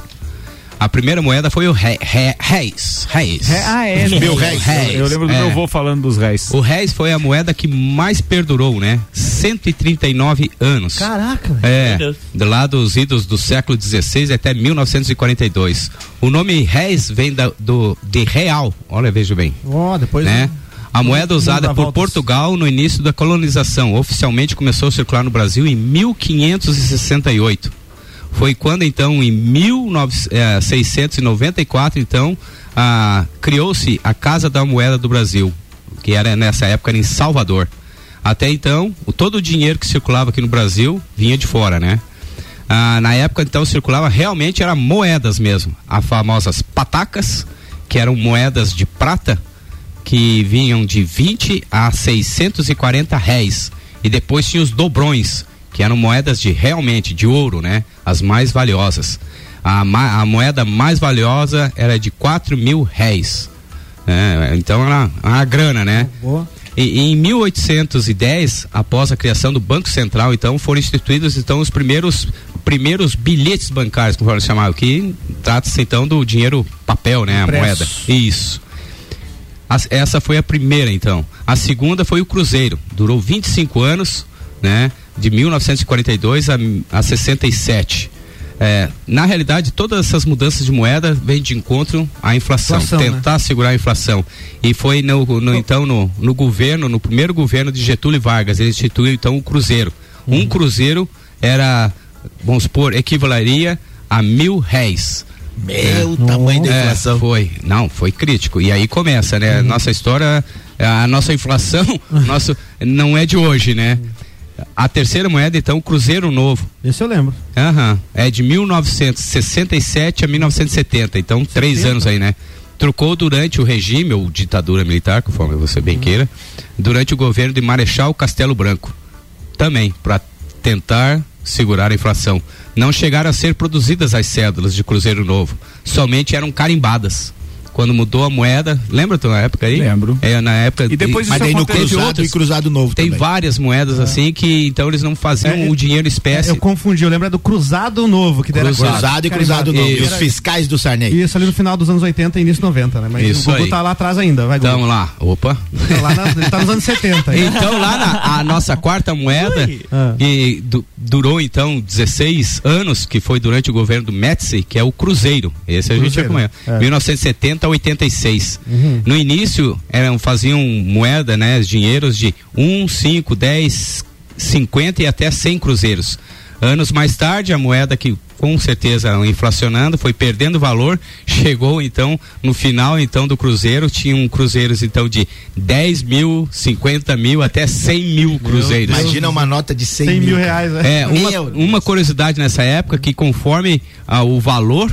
A primeira moeda foi o ré, ré, réis. Réis. ah, é. Meu réis. réis. Eu lembro do É. meu avô falando dos réis. O réis foi a moeda que mais perdurou, né? 139 anos. Caraca, É, Meu Deus. do lado dos idos do século XVI até 1942. O nome réis vem da- do, de real. Olha, veja bem. Ó, depois. né? A moeda usada por. Portugal no início da colonização oficialmente começou a circular no Brasil em 1568. Foi quando então em 1694 então ah, criou-se a Casa da Moeda do Brasil, que era nessa época era em Salvador. Até então, o, todo o dinheiro que circulava aqui no Brasil vinha de fora, né? Ah, na época, então, circulava realmente eram moedas mesmo. As famosas patacas, que eram moedas de prata, que vinham de 20 a 640 réis. E depois tinha os dobrões, que eram moedas de realmente de ouro, né? As mais valiosas. A, ma- a moeda mais valiosa era de 4 mil réis. É, então era uma grana, né? E, e em 1810, após a criação do Banco Central, então foram instituídos então os primeiros primeiros bilhetes bancários, como eles chamavam, que trata-se então do dinheiro papel, né, a Impresso. moeda. Isso. As- essa foi a primeira, então. A segunda foi o Cruzeiro. Durou 25 anos, né? De 1942 a, a 67. É, na realidade, todas essas mudanças de moeda vêm de encontro à inflação, Inflação, né? tentar segurar a inflação. E foi no, no- então no, no governo, no primeiro governo de Getúlio Vargas, ele instituiu então o Cruzeiro. Uhum. Um Cruzeiro era, vamos supor, equivaleria a mil réis. Meu tamanho da É, inflação. foi, não, foi crítico. E aí começa, né? Nossa história, a nossa inflação, nosso, não é de hoje, né? A terceira moeda, então, o Cruzeiro Novo. Esse eu lembro. Aham. É de 1967 a 1970, então três anos aí, né? Trocou durante o regime, ou ditadura militar, conforme você bem queira, durante o governo de Marechal Castelo Branco. Também, para tentar segurar a inflação. Não chegaram a ser produzidas as cédulas de Cruzeiro Novo, somente eram carimbadas. Quando mudou a moeda, lembra tu na época aí? Lembro. É, na época. E depois Mas isso daí no cruzado outros. e cruzado novo Tem também. várias moedas assim que então eles não faziam É, o dinheiro espécie. Eu confundi, eu lembro é do Cruzado Novo, que era Cruzado. Cruzado e cruzado novo. E os fiscais do Sarney. Isso ali no final dos anos 80 e início 90, né? Mas Isso o Gugu aí. tá lá atrás ainda, vai Gugu. Então lá, opa. Tá lá na- ele tá nos anos 70. hein? Então lá na a nossa quarta moeda, Ah. que du- durou então 16 anos, que foi durante o governo do Médici, que é o Cruzeiro. Esse a gente conhece. é. 1970 a 86. Uhum. No início eram faziam moeda, né, dinheiros de 1, 5, 10, 50 e até 100 cruzeiros. Anos mais tarde, a moeda que com certeza inflacionando, foi perdendo valor, chegou então no final então do cruzeiro, tinham cruzeiros então de 10 mil, 50 mil, até 100 mil cruzeiros. Imagina uma nota de 100, 100 mil reais, né? É, uma, uma curiosidade nessa época que conforme ah, o valor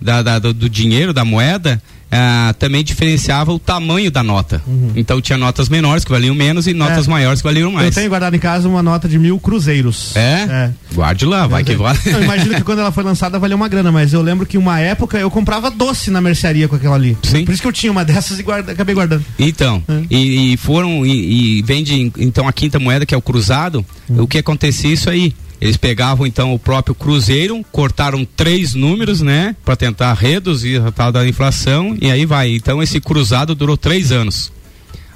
da, da- do, do dinheiro, da moeda, ah, também diferenciava o tamanho da nota. Então tinha notas menores que valiam menos e notas Uhum. É. maiores que valiam Eu mais. tenho guardado em casa uma nota de mil cruzeiros. É? Guarde lá, vai que vale. Eu imagino que quando ela foi lançada valeu uma grana, mas eu lembro que uma época eu comprava doce na mercearia com aquela ali. Sim. Por isso que eu tinha uma dessas e guarda, acabei guardando. Então, É. e, e foram, e, e vende então a quinta moeda, que é o cruzado, Hum. o que acontecia isso aí? Eles pegavam então o próprio cruzeiro, cortaram três números, né, para tentar reduzir a tal da inflação, e aí vai. Então esse cruzado durou três anos.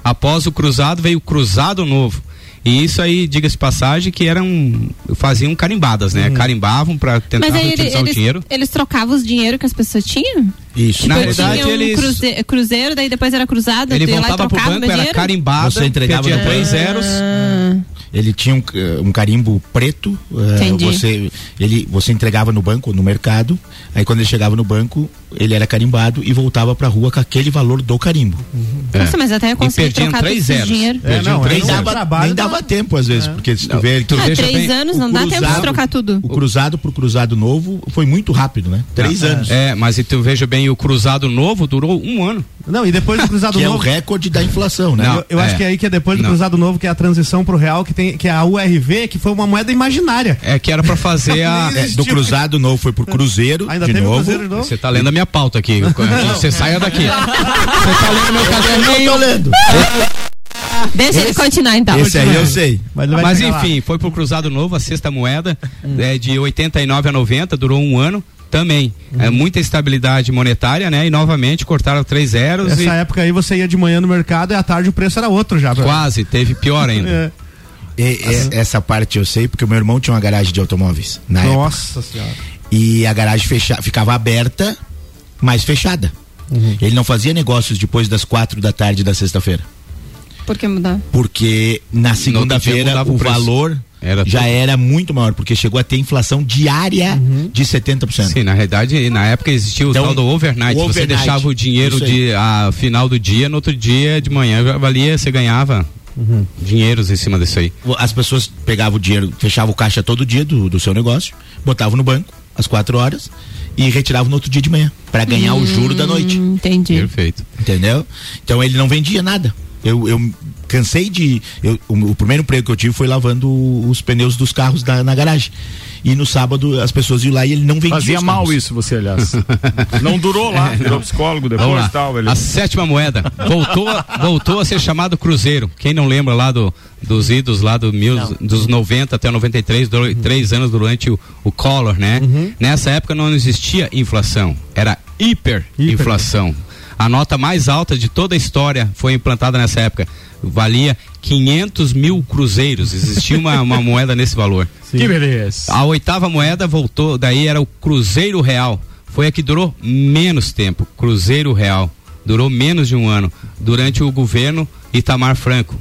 Após o cruzado veio o cruzado novo. E isso aí, diga-se passagem, que eram. faziam carimbadas, Uhum. né? Carimbavam para tentar Mas aí ele- reutilizar o eles, dinheiro. eles trocavam os dinheiro que as pessoas tinham? Isso. Na Tipo, verdade, tinha um eles- cruze- cruzeiro, daí depois era cruzado, Ele e voltava pro banco, era carimbada, Você entregava três zeros. Ah, Ele tinha um, eh, um carimbo preto. eh, Entendi. você, ele, você entregava no banco, no mercado. Aí quando ele chegava no banco, ele era carimbado e voltava pra rua com aquele valor do carimbo. Nossa, mas até eu consegui trocar três zeros. dinheiro. É, não, nem era um dava, trabalho nem da- dava tempo às vezes, porque se tu vê, tu Ah, veja três bem, anos, não dá tempo de cruzado- trocar tudo. o cruzado pro cruzado novo foi muito rápido, né? Três anos. É, mas e tu veja bem, o cruzado novo durou um ano. Não, e depois do Cruzado Que é o Novo. recorde da inflação, né? Não. eu eu é. acho que é aí que é depois do Não. Cruzado Novo, que é a transição pro real, que tem que é a URV, que foi uma moeda imaginária. É que era pra fazer a. É, do cruzado novo foi pro cruzeiro Ainda de novo. Cruzeiro de novo? Você tá lendo a minha pauta aqui. Você saia daqui. Você tá lendo meu Eu caderninho. tô lendo. Deixa ele continuar então. Esse aí eu sei. Mas, Mas chegar lá. enfim, foi pro Cruzado Novo, a sexta moeda, é, de 89 a 90, durou um ano também. É, muita estabilidade monetária, né? E novamente cortaram três zeros Nessa e época aí você ia de manhã no mercado e à tarde o preço era outro já. quase, teve pior ainda. É. E- e- essa parte eu sei porque o meu irmão tinha uma garagem de automóveis na época. Nossa senhora. E a garagem fecha, ficava aberta, mas fechada. Ele não fazia negócios depois das quatro da tarde da sexta-feira. Por que mudar? Porque na segunda-feira o o valor Era já tudo. era muito maior, porque chegou a ter inflação diária de 70%. Sim, na realidade, na época existia o Então, tal do overnight. o Você overnight, deixava o dinheiro de a final do dia, no outro dia de manhã já valia, você ganhava Dinheiros em cima disso aí. As pessoas pegavam o dinheiro, fechavam o caixa todo dia do, do seu negócio, botavam no banco às quatro horas e retiravam no outro dia de manhã para ganhar o juro da noite. Entendi. Perfeito. Entendeu? Então ele não vendia nada. Eu, eu cansei de. eu- o, o primeiro emprego que eu tive foi lavando os pneus dos carros na, na garagem. E no sábado as pessoas iam lá e ele não vendia. Fazia os mal carros. isso, você, aliás. Não durou lá, virou psicólogo depois e tal. Ele... A sétima moeda voltou, a- voltou a ser chamado Cruzeiro. Quem não lembra lá do, dos idos lá do mil, dos 90 até 93, durou três anos durante o, o Collor, né? Nessa época não existia inflação, era hiperinflação. A nota mais alta de toda a história foi implantada nessa época. Valia 500 mil cruzeiros. Existia uma, uma moeda nesse valor. Que beleza. A oitava moeda voltou, daí era o Cruzeiro Real. Foi a que durou menos tempo. Cruzeiro Real. Durou menos de um ano. Durante o governo Itamar Franco.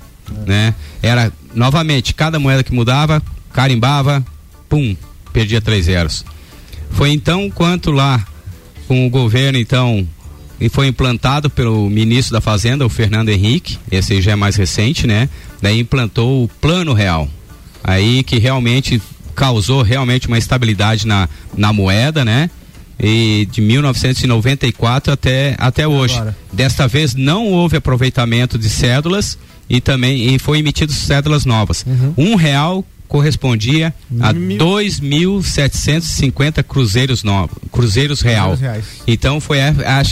Né? Era, novamente, cada moeda que mudava, carimbava, pum, perdia três zeros. Foi então quanto lá, com o governo, então, e foi implantado pelo ministro da Fazenda, o Fernando Henrique, esse aí já é mais recente, né? Daí implantou o Plano Real. Aí que realmente causou realmente uma estabilidade na, na moeda, né? E de 1994 até, até hoje. agora. Desta vez não houve aproveitamento de cédulas e também e foi emitido cédulas novas. Um real correspondia a Mil- 2.750 cruzeiros novos, cruzeiros real. Então foi a, é a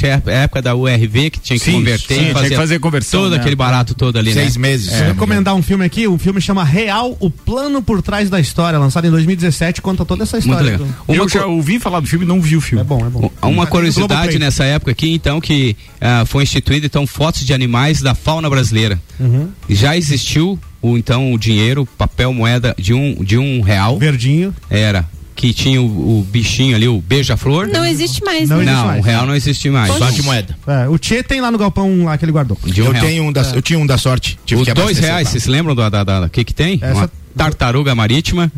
época da URV que tinha que Sim, converter, sim, tinha fazer que fazer conversão, todo né? aquele barato todo ali, Seis né? meses. Vou recomendar um filme aqui, um filme chama Real, o plano por trás da história, lançado em 2017, conta toda essa Muito história. legal. do- Uma Eu já ouvi falar do filme e não vi o filme. É bom, é bom. Uma curiosidade nessa época aqui, então, que ah, foi instituído então fotos de animais da fauna brasileira. Uhum. Já existiu o então o dinheiro, papel moeda de um de um real. Verdinho. Era que tinha o, o bichinho ali, o beija-flor. Não existe mais, Não né? existe Não, mais. o real não existe mais. Só de moeda. É, o Tchê tem lá no galpão lá que ele guardou. De um eu, real. tenho um da, eu tinha um da sorte. Tive Os que dois abastecer reais, lá. vocês se lembram do da, da, da- que que tem? Essa- Uma tartaruga marítima.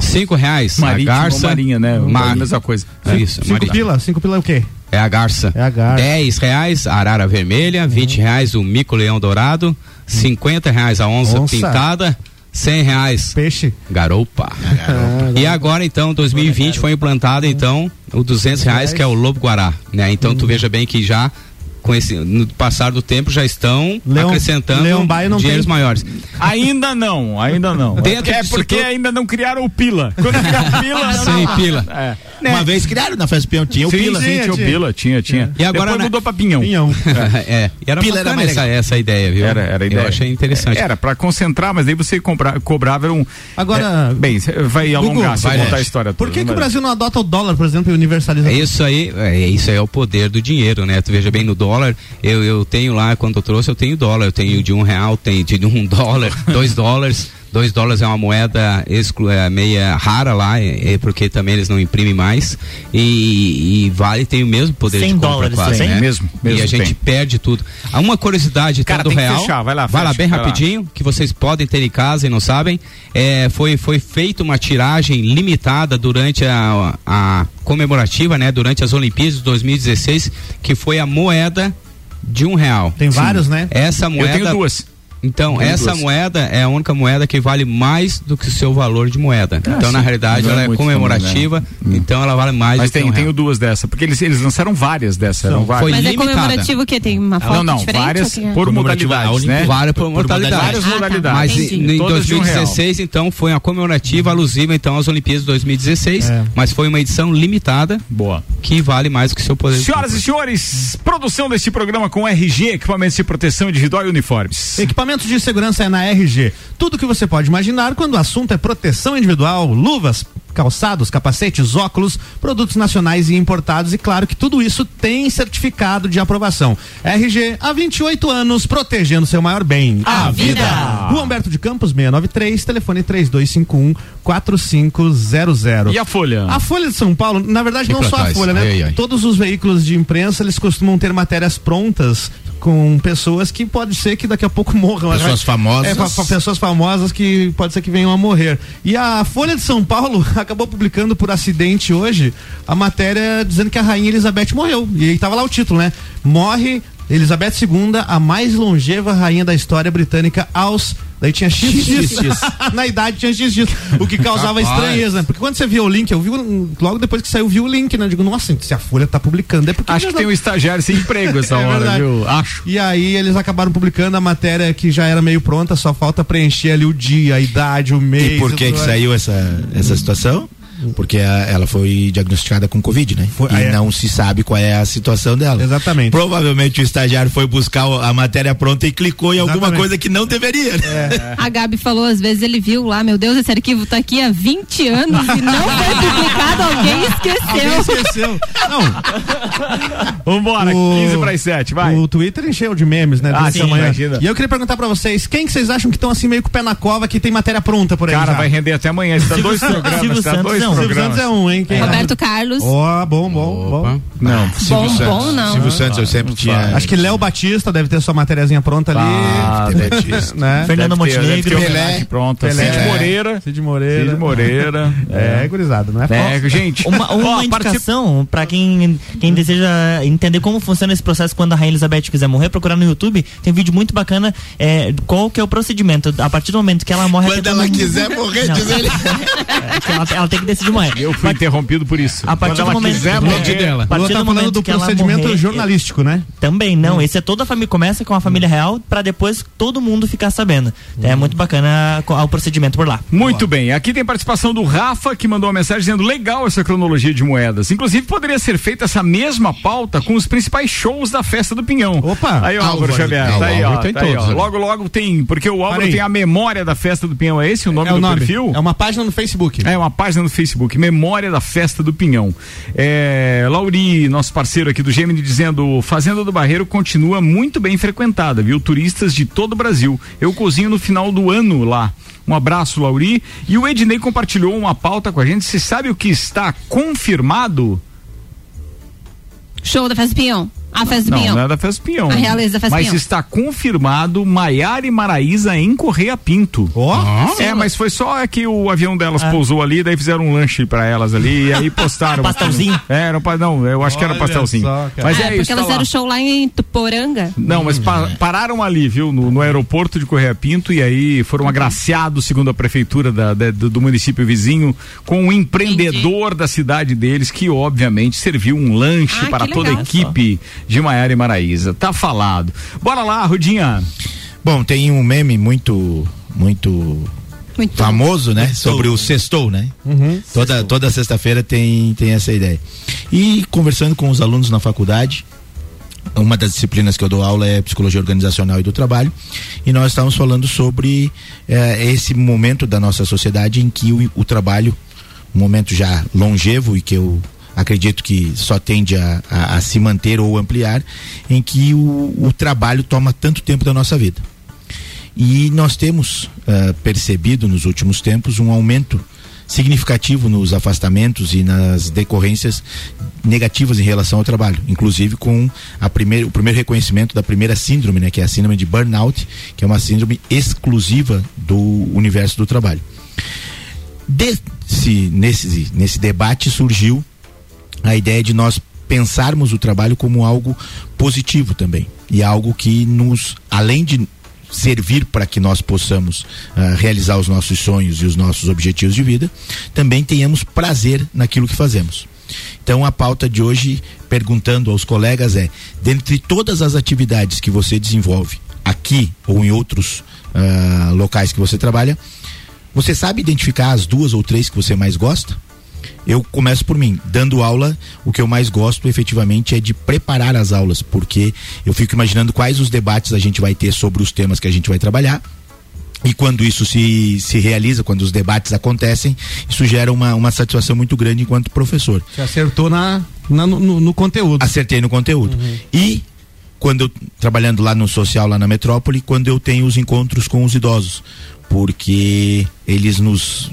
Cinco reais. Marítimo a ou garça. marinha, né? Mar- A mesma coisa. É isso, Cinco marítima. pila? Cinco pila é o quê? É a garça. É a garça. 10 reais a arara vermelha, 20 reais o mico-leão dourado, 50 reais a onça, Onça. pintada, 100 reais Peixe. garoupa. E agora então, 2020 foi implantado então o 200 reais que é o lobo guará, né? Então tu veja bem que já com esse no passar do tempo já estão Leão- acrescentando não dinheiros tem. maiores. Ainda não, ainda não. Dentro é porque tudo- ainda não criaram o pila. Quando criar pila, Sem pila. É. Uma vez criaram na festa peão, tinha o Sim, Pila. sim, tinha o tinha. pila, tinha, tinha. E agora, Depois né? mudou pra pinhão. Pinhão. é, e era Pila era mais essa, essa ideia, viu? Era, era a ideia. Eu achei interessante. Era pra concentrar, mas daí você compra, cobrava um. Agora, É, bem, vai alongar se eu vai, contar né? a história Por toda. que, que o Brasil não adota o dólar, por exemplo, e universaliza? É Isso aí, é, isso aí é o poder do dinheiro, né? Tu veja bem no dólar, eu, eu tenho lá, quando eu trouxe, eu tenho dólar, eu tenho de um real, tenho de um dólar, dois dólares. Dois dólares é uma moeda exclu, é, meia rara lá, é, é porque também eles não imprimem mais. E, e vale tem o mesmo poder 100 de compra dólares quase, tem? né? Mesmo, mesmo e a gente tem. perde tudo. Há uma curiosidade Cara, do real. fechar, vai lá, vai lá fecha, bem vai lá. rapidinho, que vocês podem ter em casa e não sabem. É, foi, foi feita uma tiragem limitada durante a, a comemorativa, né? Durante as Olimpíadas de 2016, que foi a moeda de um real. Tem vários, né? Essa Eu moeda. tenho duas. Então, Tenho essa duas. moeda é a única moeda que vale mais do que o seu valor de moeda. então, na sim. realidade, Não é ela é muito comemorativa, também, então ela vale mais Mas do que tem, um tenho real. duas dessa, porque eles, eles lançaram várias dessas. Eram várias. Foi Mas é limitada. comemorativo o quê? Tem uma foto Não, não, diferente? várias que é? por modalidades, a né? Várias por modalidades. Várias Ah, tá. modalidades. Mas Entendi. em, em Todas de um real. 2016, então, foi uma comemorativa alusiva então às Olimpíadas de 2016, É. mas foi uma edição limitada Boa. que vale mais do que o seu poder. de Senhoras e senhores, produção deste programa com RG, equipamentos de proteção individual e uniformes. Equipamentos de segurança é na RG. Tudo que você pode imaginar quando o assunto é proteção individual, luvas, calçados, capacetes, óculos, produtos nacionais e importados e claro que tudo isso tem certificado de aprovação. RG há 28 anos protegendo seu maior bem, A vida. Rua Humberto de Campos 693, telefone 3251 4500. E a Folha? A Folha de São Paulo, na verdade, E não só a trás? Folha, né? Ai, ai. Todos os veículos de imprensa, eles costumam ter matérias prontas com pessoas que pode ser que daqui a pouco morram. Pessoas famosas. É, pessoas famosas que pode ser que venham a morrer. E a Folha de São Paulo acabou publicando por acidente hoje a matéria dizendo que a rainha Elizabeth morreu. E aí tava lá o título, né? Morre Elizabeth II, a mais longeva rainha da história britânica aos Daí tinha XX. XX. Na idade tinha XX. O que causava estranheza, né? Porque quando você via o link, eu vi logo depois que saiu, vi o link, né? Eu digo, nossa, se a Folha tá publicando, é porque. Acho que tem um estagiário sem emprego essa É hora, verdade. viu? Acho. E aí eles acabaram publicando a matéria que já era meio pronta, só falta preencher ali o dia, a idade, o mês. E por que que saiu essa, essa situação? Porque a- ela foi diagnosticada com Covid, né? e ah, é. não se sabe qual é a situação dela. Exatamente. Provavelmente o estagiário foi buscar o- a matéria pronta e clicou em alguma Exatamente. coisa que não deveria. né? É. A Gabi falou, às vezes ele viu lá, meu Deus, esse arquivo tá aqui há 20 anos e não foi publicado, alguém esqueceu. Alguém esqueceu. Vambora, 15 para as 7, vai. O Twitter encheu de memes, né? Ah, sim, manhã. imagina. E eu queria perguntar pra vocês, quem que vocês acham que estão assim meio com o pé na cova, que tem matéria pronta por aí Cara, já? vai render até amanhã. Está dois programas. Silvio tá Santos dois é Silvio. Santos é um, hein? Quem Roberto Carlos. Ó, bom, bom, bom. Não. Silvio Bom, Santos. bom, não. Silvio Santos eu sempre tinha. Acho que Léo Batista deve ter sua matériazinha pronta ali. Ah, Batista. né? Fernando Montenegro. homenagem Pronta. Pelé. Cid Moreira. Cid Moreira. Cid Moreira. É, gurizada, não é É, fácil. gente. Uma, uma indicação pra quem, quem deseja entender como funciona esse processo quando a Rainha Elizabeth quiser morrer, procurar no YouTube. Tem um vídeo muito bacana. É, qual que é o procedimento? A partir do momento que ela morre. Quando ela mundo- quiser morrer, Não. diz ele. É, ela tem que decidir morrer. Eu fui interrompido por isso. A partir Quando do ela momento quiser morrer dela. A O partir Lula tá do falando momento do que procedimento morrer, jornalístico, né? Também, não. Esse é toda a família. Começa com a família real pra depois todo mundo ficar sabendo. É muito bacana o procedimento por lá. Muito bem, aqui tem participação do Rafa que mandou uma mensagem dizendo legal essa cronologia de moedas. Inclusive poderia ser feita essa mesma pauta com os principais shows da festa do Pinhão. Opa! Aí, ó, Álvaro Xavier, tá aí, ó, tá aí, ó. né? Logo, logo tem, porque o Álvaro Para tem a memória da festa do Pinhão, é esse o nome é do o nome. perfil? É uma página no Facebook. É uma página no Facebook, Memória da Festa do Pinhão. É, Lauri, nosso parceiro aqui do Gemini, dizendo: Fazenda do Barreiro continua muito bem frequentada, viu? Turistas de todo o Brasil. Eu cozinho no final do ano lá. Um abraço, Lauri. E o Ednei compartilhou uma pauta com a gente. Você sabe o que está confirmado? Show da Festa do Pinhão. A Festa do Não, Pinhão. não é da Festa do Pinhão. A realeza da Festa do Mas Pinhão. está confirmado Maiara e Maraísa em Correia Pinto. Ó. É, mas foi só que o avião delas pousou ali, daí fizeram um lanche pra elas ali, e aí postaram. Pastelzinho? É, era um não, eu acho que era Olha pastelzinho. só, mas é, é, porque isso. elas tá lá. fizeram show lá em Tuporanga. Não, mas pa- pararam ali, viu, no, no aeroporto de Correia Pinto e aí foram agraciados, segundo a prefeitura da- da- do, do município vizinho, com um empreendedor da cidade deles que, obviamente, serviu um lanche Ah, para toda a legal. equipe de Maiara e Maraísa. Tá falado. Bora lá, Rudinha. Bom, tem um meme muito, muito Muito famoso, né? Sobre o sextou, né? Toda, toda sexta-feira tem, tem essa ideia. E conversando com os alunos na faculdade, uma das disciplinas que eu dou aula é psicologia organizacional e do trabalho, e nós estávamos falando sobre eh, esse momento da nossa sociedade em que o, o trabalho, um momento já longevo e que eu acredito que só tende a, a- a se manter ou ampliar, em que o, o trabalho toma tanto tempo da nossa vida. E nós temos ah, percebido nos últimos tempos um aumento significativo nos afastamentos e nas decorrências negativas em relação ao trabalho, inclusive com a primeira, o primeiro reconhecimento da primeira síndrome, né, que é a síndrome de burnout, que é uma síndrome exclusiva do universo do trabalho. Desse, nesse, nesse debate surgiu a ideia de nós pensarmos o trabalho como algo positivo também e algo que nos, além de servir para que nós possamos ah, realizar os nossos sonhos e os nossos objetivos de vida, também tenhamos prazer naquilo que fazemos. Então a pauta de hoje, perguntando aos colegas é, dentre todas as atividades que você desenvolve aqui ou em outros ah, locais que você trabalha, você sabe identificar as duas ou três que você mais gosta? Eu começo por mim, dando aula, o que eu mais gosto efetivamente é de preparar as aulas, porque eu fico imaginando quais os debates a gente vai ter sobre os temas que a gente vai trabalhar. E quando isso se, se realiza, quando os debates acontecem, isso gera uma, uma satisfação muito grande enquanto professor. Você acertou na, na- no, no conteúdo. Acertei no conteúdo. E quando eu trabalhando lá no social lá na metrópole, quando eu tenho os encontros com os idosos, porque eles nos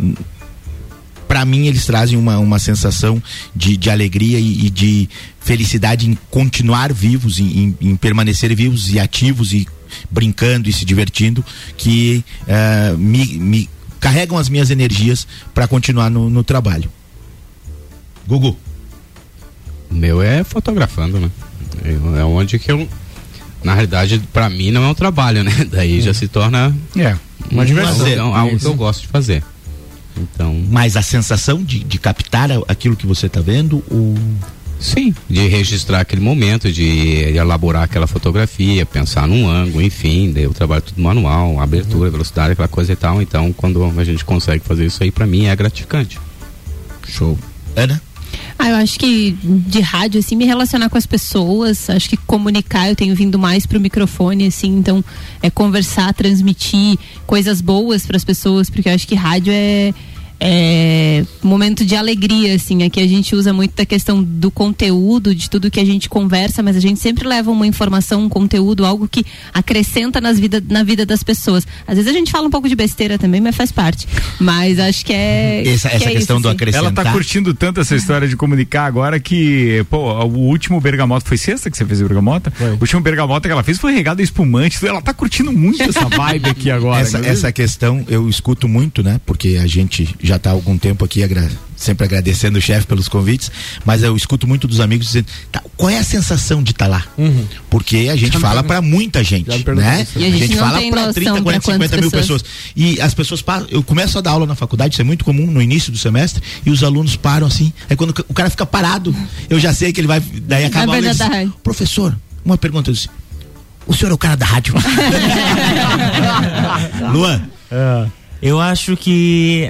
para mim eles trazem uma, uma sensação de, de alegria e, e de felicidade em continuar vivos, em, em- em permanecer vivos e ativos e brincando e se divertindo, que eh, me, me carregam as minhas energias para continuar no, no trabalho. Gugu. Meu é fotografando, né? Eu- É onde que eu. Na realidade, pra mim não é um trabalho, né? Daí já se torna É. Uma diversão. É algo que eu gosto de fazer. Então. Mas a sensação de, de captar aquilo que você está vendo, o. Sim, de registrar aquele momento, de elaborar aquela fotografia, pensar num ângulo, enfim, daí eu trabalho tudo manual, abertura, velocidade, aquela coisa e tal. Então, quando a gente consegue fazer isso aí, pra mim é gratificante. Show. Ana? Ah, eu acho que de rádio, assim, me relacionar com as pessoas, acho que comunicar, eu tenho vindo mais pro microfone, assim, então é conversar, transmitir coisas boas para as pessoas, porque eu acho que rádio é é momento de alegria, assim, aqui a gente usa muito da questão do conteúdo, de tudo que a gente conversa, mas a gente sempre leva uma informação, um conteúdo, algo que acrescenta nas vida, na vida das pessoas. Às vezes a gente fala um pouco de besteira também, mas faz parte. Mas acho que é. Essa- que essa é questão isso, do assim. acrescentar. Ela tá curtindo tanto essa história de comunicar agora que, pô, o último bergamota foi sexta que você fez o bergamota? O último bergamota que ela fez foi regado a espumante. Ela tá curtindo muito essa vibe aqui agora. essa, essa questão eu escuto muito, né? Porque a gente já está há algum tempo aqui agra- sempre agradecendo o chefe pelos convites, mas eu escuto muito dos amigos dizendo, "Tá, qual é a sensação de estar lá? Porque a gente Já fala para muita gente, já né? isso. E a gente não fala tem para noção 30, pra 40, quantas 50 mil pessoas. pessoas. E as pessoas param, eu começo a dar aula na faculdade, isso é muito comum no início do semestre, e os alunos param assim, aí quando o cara fica parado, eu já sei que ele vai, daí acaba a aula diz, da rádio. professor, uma pergunta, eu disse, o senhor é o cara da rádio? Luan, Eu acho que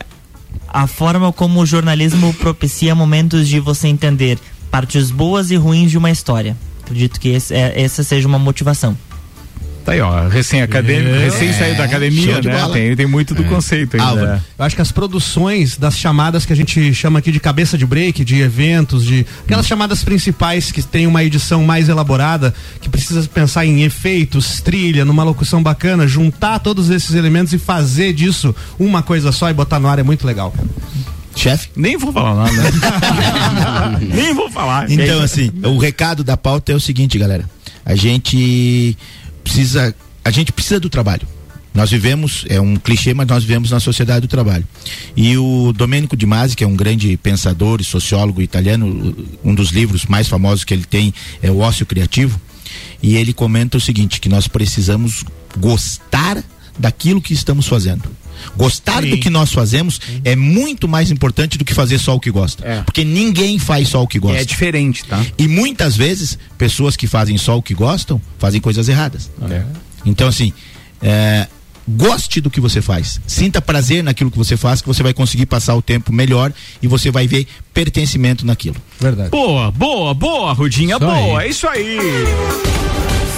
a forma como o jornalismo propicia momentos de você entender partes boas e ruins de uma história. Acredito que esse, é- essa seja uma motivação. Tá aí, ó, recém-acadêmico, É. recém saído da academia, né? bola. Tem, tem muito do conceito ainda. Eu acho que as produções das chamadas que a gente chama aqui de cabeça de break, de eventos, de aquelas chamadas principais que tem uma edição mais elaborada, que precisa pensar em efeitos, trilha, numa locução bacana, juntar todos esses elementos e fazer disso uma coisa só e botar no ar é muito legal, chefe? Nem vou falar nada. Nem vou falar. Então, assim, o recado da pauta é o seguinte, galera. A gente precisa, a gente precisa do trabalho. Nós vivemos, é um clichê, mas nós vivemos na sociedade do trabalho. E o Domenico Di Masi, que é um grande pensador e sociólogo italiano, um dos livros mais famosos que ele tem é o Ócio Criativo, e ele comenta o seguinte, que nós precisamos gostar daquilo que estamos fazendo. Gostar do que nós fazemos é muito mais importante do que fazer só o que gosta. Porque ninguém faz só o que gosta. É diferente, tá? E muitas vezes, pessoas que fazem só o que gostam, fazem coisas erradas. É. Então, assim, é, goste do que você faz. Sinta prazer naquilo que você faz, que você vai conseguir passar o tempo melhor e você vai ver pertencimento naquilo. Verdade. Boa, boa, boa, Rudinha, Isso boa, aí. é isso aí.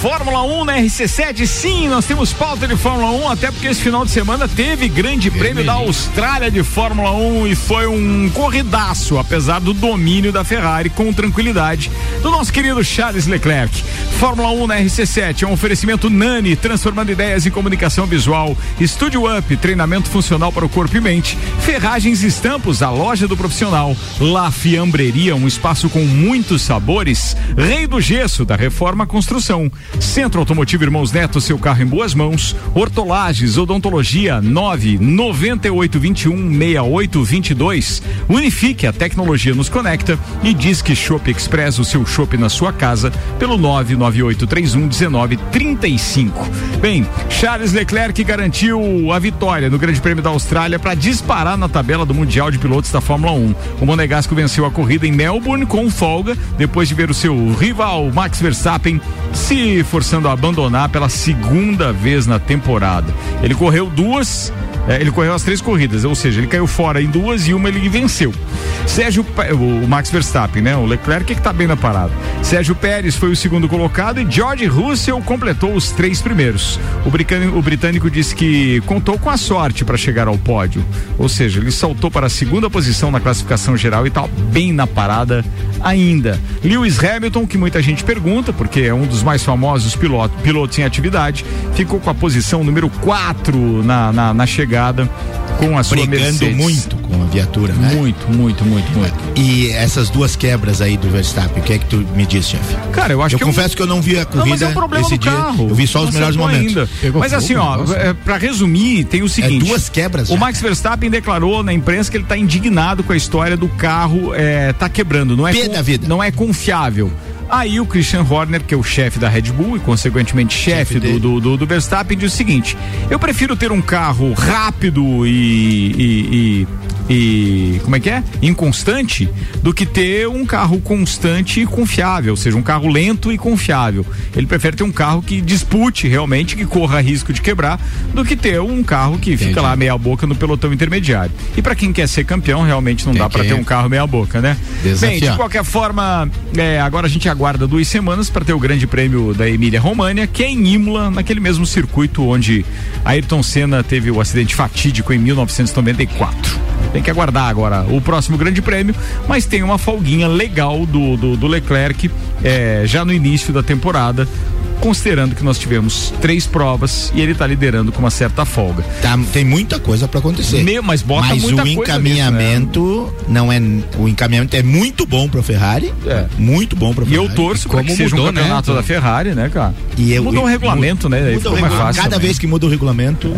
Fórmula 1 na RC7, sim, nós temos pauta de Fórmula 1, até porque esse final de semana teve grande prêmio da Austrália de Fórmula 1 e foi um corridaço, apesar do domínio da Ferrari com tranquilidade do nosso querido Charles Leclerc. Fórmula 1 na RC7 é um oferecimento Nani, transformando ideias em comunicação visual, Estúdio Up, treinamento funcional para o corpo e mente, Ferragens e Estampos, a loja do profissional, La Fiambreria, um espaço com muitos sabores, Rei do Gesso, da Reforma Construção, Centro Automotivo Irmãos Neto, seu carro em boas mãos, Hortolages, Odontologia, 9 9821 6822, Unifique, a tecnologia nos conecta e Disque Shop Express, o seu shopping na sua casa, pelo 99831 1935. Bem, Charles Leclerc garantiu a vitória no Grande Prêmio da Austrália para disparar na tabela do Mundial de Pilotos da Fórmula 1. O Monegasco venceu a corrida em Melbourne com folga, depois de ver o seu rival Max Verstappen se forçando a abandonar pela segunda vez na temporada. Ele correu duas é, ele correu as três corridas, ou seja, ele caiu fora em duas e uma ele venceu. Sérgio, o Max Verstappen, né? O Leclerc que tá bem na parada. Sérgio Pérez foi o segundo colocado e George Russell completou os três primeiros. O britânico, o britânico disse que contou com a sorte para chegar ao pódio, ou seja, ele saltou para a segunda posição na classificação geral e tá bem na parada ainda. Lewis Hamilton, que muita gente pergunta, porque é um dos mais famosos piloto, pilotos em atividade, ficou com a posição número 4 na, na, na chegada com a sua Brigando Mercedes. muito com a viatura, né? Muito, muito, muito, muito. E essas duas quebras aí do Verstappen, o que é que tu me diz, chefe? Cara, eu acho eu que é confesso que eu não vi a Não, mas corrida é um esse dia. carro. Eu vi só os Não melhores momentos. Mas fogo, assim, ó, é, pra resumir, tem o seguinte. duas quebras O já. Max Verstappen declarou na imprensa que ele tá indignado com a história do carro é, tá quebrando. Não é, da vida. não é confiável. Aí o Christian Horner, que é o chefe da Red Bull e consequentemente chefe do, do, do, do Verstappen, diz o seguinte: eu prefiro ter um carro rápido e, e, e, e- como é que é? Inconstante do que ter um carro constante e confiável, ou seja, um carro lento e confiável. Ele prefere ter um carro que dispute realmente, que corra risco de quebrar, do que ter um carro que fica lá meia boca no pelotão intermediário. E para quem quer ser campeão, realmente não Tem dá para ter um carro meia boca, né? desafiar. Bem, de qualquer forma, é, agora a gente aguarda duas semanas para ter o Grande Prêmio da Emília România, que é em Imola, naquele mesmo circuito onde Ayrton Senna teve o acidente fatídico em 1994. Tem que aguardar agora o próximo Grande Prêmio, mas tem uma folguinha legal do, do, do Leclerc é, já no início da temporada. Considerando que nós tivemos três provas e ele está liderando com uma certa folga. Tá, tem muita coisa para acontecer. Me- mas bota mas muita o coisa encaminhamento não é o encaminhamento é muito bom para Ferrari, muito bom para É. E eu torço para que seja um campeonato da Ferrari, né, cara? E eu- Mudou o e- regulamento, né? Aí Muda o mais regulamento. fácil. Cada também. vez que muda o regulamento,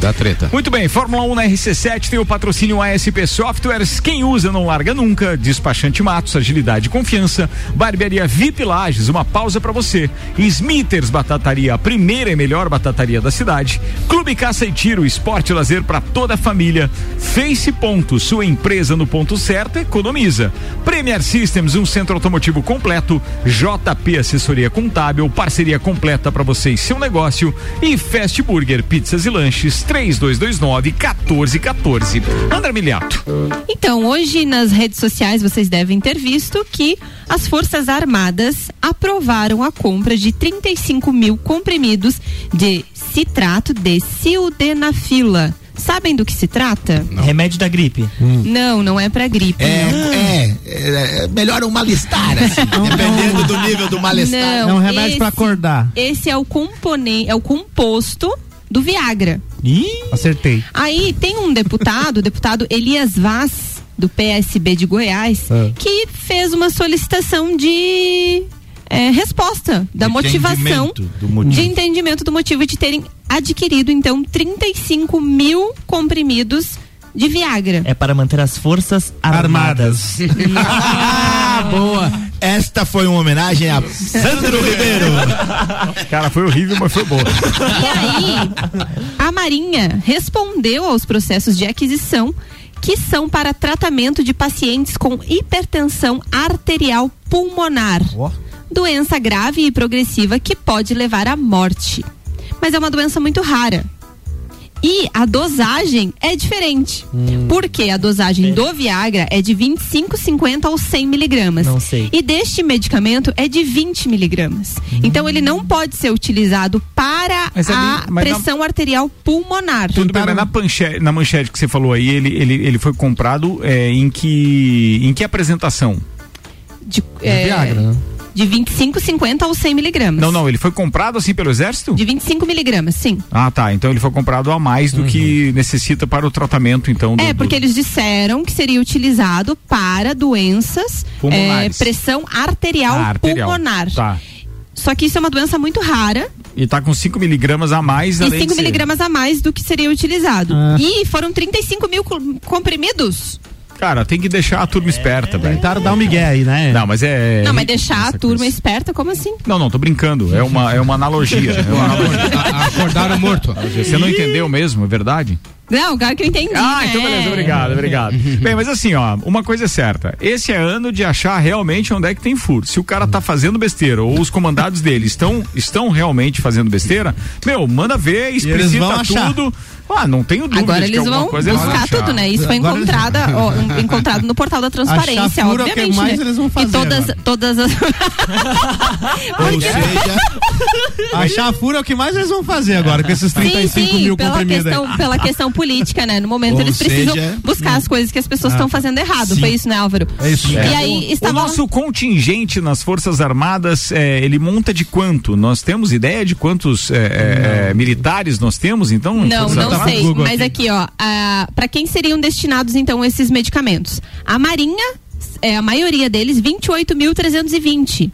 Dá treta. Muito bem, Fórmula 1 na RC7 tem o patrocínio ASP Softwares. Quem usa não larga nunca. Despachante Matos, agilidade e confiança. Barbearia VIP Lages, uma pausa pra você. Smithers Batataria, a primeira e melhor batataria da cidade. Clube Caça e Tiro, esporte e lazer pra toda a família. Face Ponto, sua empresa no ponto certo, economiza. Premier Systems, um centro automotivo completo. JP Assessoria Contábil, parceria completa pra você e seu negócio. E Fast Burger, pizzas e lanches, 3229 1414. André Miliato. Então, hoje nas redes sociais vocês devem ter visto que as Forças Armadas aprovaram a compra de 35 mil comprimidos de citrato de sildenafila. Sabem do que se trata? Remédio da gripe. Não, não é pra gripe. é, não. é, é, é melhor um mal-estar, assim, dependendo do nível do malestar. Não, É um remédio pra esse- acordar. Esse é o componente, é o composto do Viagra. Acertei. Aí tem um deputado, o deputado Elias Vaz, do PSB de Goiás, Ah. que fez uma solicitação de é, resposta da De motivação, entendimento de entendimento do motivo de terem adquirido, então, 35 mil comprimidos de Viagra. É para manter as forças armadas. Ah, boa. Esta foi uma homenagem a Sandro Ribeiro. Cara, foi horrível, mas foi boa. E aí, a Marinha respondeu aos processos de aquisição que são para tratamento de pacientes com hipertensão arterial pulmonar. Doença grave e progressiva que pode levar à morte. Mas é uma doença muito rara. E a dosagem é diferente. Porque a dosagem do Viagra é de 25, 50 ou 100 miligramas. Não sei. E deste medicamento é de 20 miligramas. Então ele não pode ser utilizado para Mas ali- a mas na- pressão arterial pulmonar. Tudo bem, mas na, panche- na manchete que você falou aí, ele, ele, ele foi comprado é, em que em que apresentação? De, é, Viagra, né? De 25, 50 ou 100 miligramas. Não, não, ele foi comprado assim pelo exército? De 25 miligramas, sim. Ah, tá. Então ele foi comprado a mais do que necessita para o tratamento, então. do- É, do- porque eles disseram que seria utilizado para doenças, é, pressão arterial, Ah, arterial. pulmonar. Tá. Só que isso é uma doença muito rara E tá com 5 miligramas a mais, e além 5 de ser- miligramas a mais do que seria utilizado. Ah. E foram 35 mil co- comprimidos. Cara, tem que deixar a turma esperta, velho. Tentaram dar um migué aí, né? Não, mas é. não, mas deixar a turma esperta, como assim? Não, não, tô brincando. É uma, é uma analogia. É uma analogia. Acordaram morto. Você não entendeu mesmo, é verdade? Não, claro que eu entendi. Ah, né? então beleza, obrigado, obrigado. Bem, mas assim, ó, uma coisa é certa. Esse é ano de achar realmente onde é que tem furo. Se o cara tá fazendo besteira ou os comandados dele estão, estão realmente fazendo besteira, meu, manda ver, eles explicita vão achar. tudo. Ah, não tenho dúvida Agora de que eles vão coisa buscar achar. tudo, né? Isso foi encontrada, ó, encontrado no portal da transparência, Achar furo é o que obviamente. mais né? eles vão fazer E todas, todas as. Ou seja, Achar furo é o que mais eles vão fazer agora com esses Sim, 35 sim, mil pela comprimidos aí. questão, pela questão política, né? No momento Ou eles precisam seja, buscar as coisas que as pessoas estão fazendo errado. Foi isso, né, Álvaro? É isso. E É. aí O estava. nosso contingente nas Forças Armadas, é, ele monta de quanto? Nós temos ideia de quantos é, é, militares nós temos, então? Não, Forças não Armadas? sei. Mas aqui, ó, para quem seriam destinados então esses medicamentos? A Marinha, é a maioria deles, 28.320.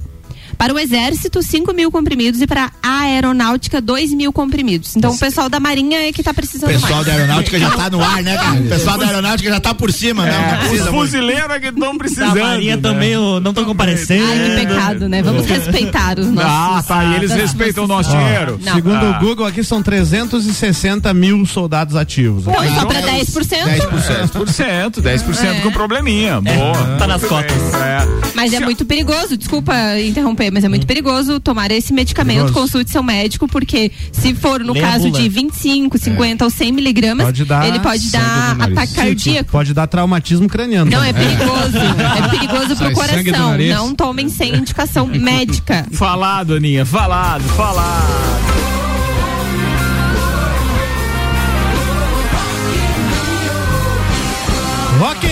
Para o Exército, 5 mil comprimidos e para a Aeronáutica, 2 mil comprimidos. Então o pessoal da Marinha é que tá O precisando pessoal mais. da aeronáutica já tá no ar, né, cara? O pessoal da aeronáutica já tá por cima, né? Não Os precisa muito. fuzileiros é que estão precisando. Da Marinha né? também o- não estão comparecendo. Ai, que pecado, né? Vamos respeitar os nossos. Ah, tá. E eles respeitam o nosso dinheiro. Não. Segundo Ah. o Google, aqui são 360 mil soldados ativos. Então, só para 10%? 10%, 10% com probleminha. Boa. Tá nas cotas. é. Mas é muito perigoso, desculpa interromper, mas é muito perigoso tomar esse medicamento, Perigoso. consulte seu médico, porque se for no caso de 25, 50 ou 100 miligramas, Pode dar ele pode dar ataque cardíaco. Pode dar traumatismo craniano. Não, é perigoso. É perigoso pro Sai do coração. Não tomem sem indicação médica. Falado, Aninha, falado, falado.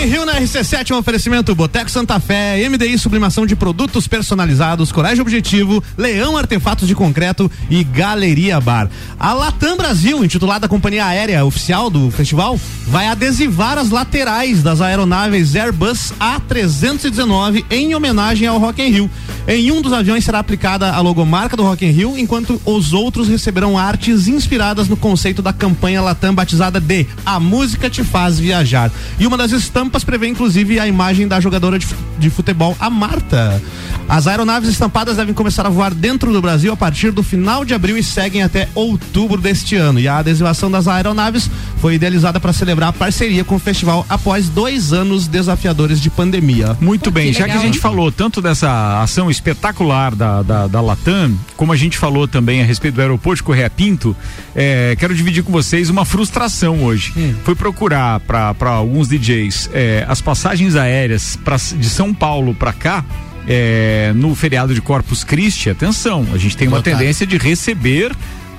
Rock in Rio na RC7, um oferecimento Boteco Santa Fé, MDI Sublimação de Produtos Personalizados, Colégio Objetivo, Leão Artefatos de Concreto e Galeria Bar. A Latam Brasil, intitulada Companhia Aérea Oficial do festival, vai adesivar as laterais das aeronaves Airbus A319 em homenagem ao Rock in Rio. Em um dos aviões será aplicada a logomarca do Rock in Rio, enquanto os outros receberão artes inspiradas no conceito da campanha Latam batizada de A Música Te Faz Viajar. E uma das estampas prevê inclusive a imagem da jogadora de fu- de futebol, a Marta. As aeronaves estampadas devem começar a voar dentro do Brasil a partir do final de abril e seguem até outubro deste ano. E a adesivação das aeronaves foi idealizada para celebrar a parceria com o festival após dois anos desafiadores de pandemia. Muito bem, que já que a gente falou tanto dessa ação espetacular da, da, da Latam, como a gente falou também a respeito do aeroporto de Correia Pinto, é, quero dividir com vocês uma frustração hoje. Fui procurar para alguns DJs é, as passagens aéreas pra, de São Paulo para cá. é, no feriado de Corpus Christi, atenção, a gente tem uma tendência de receber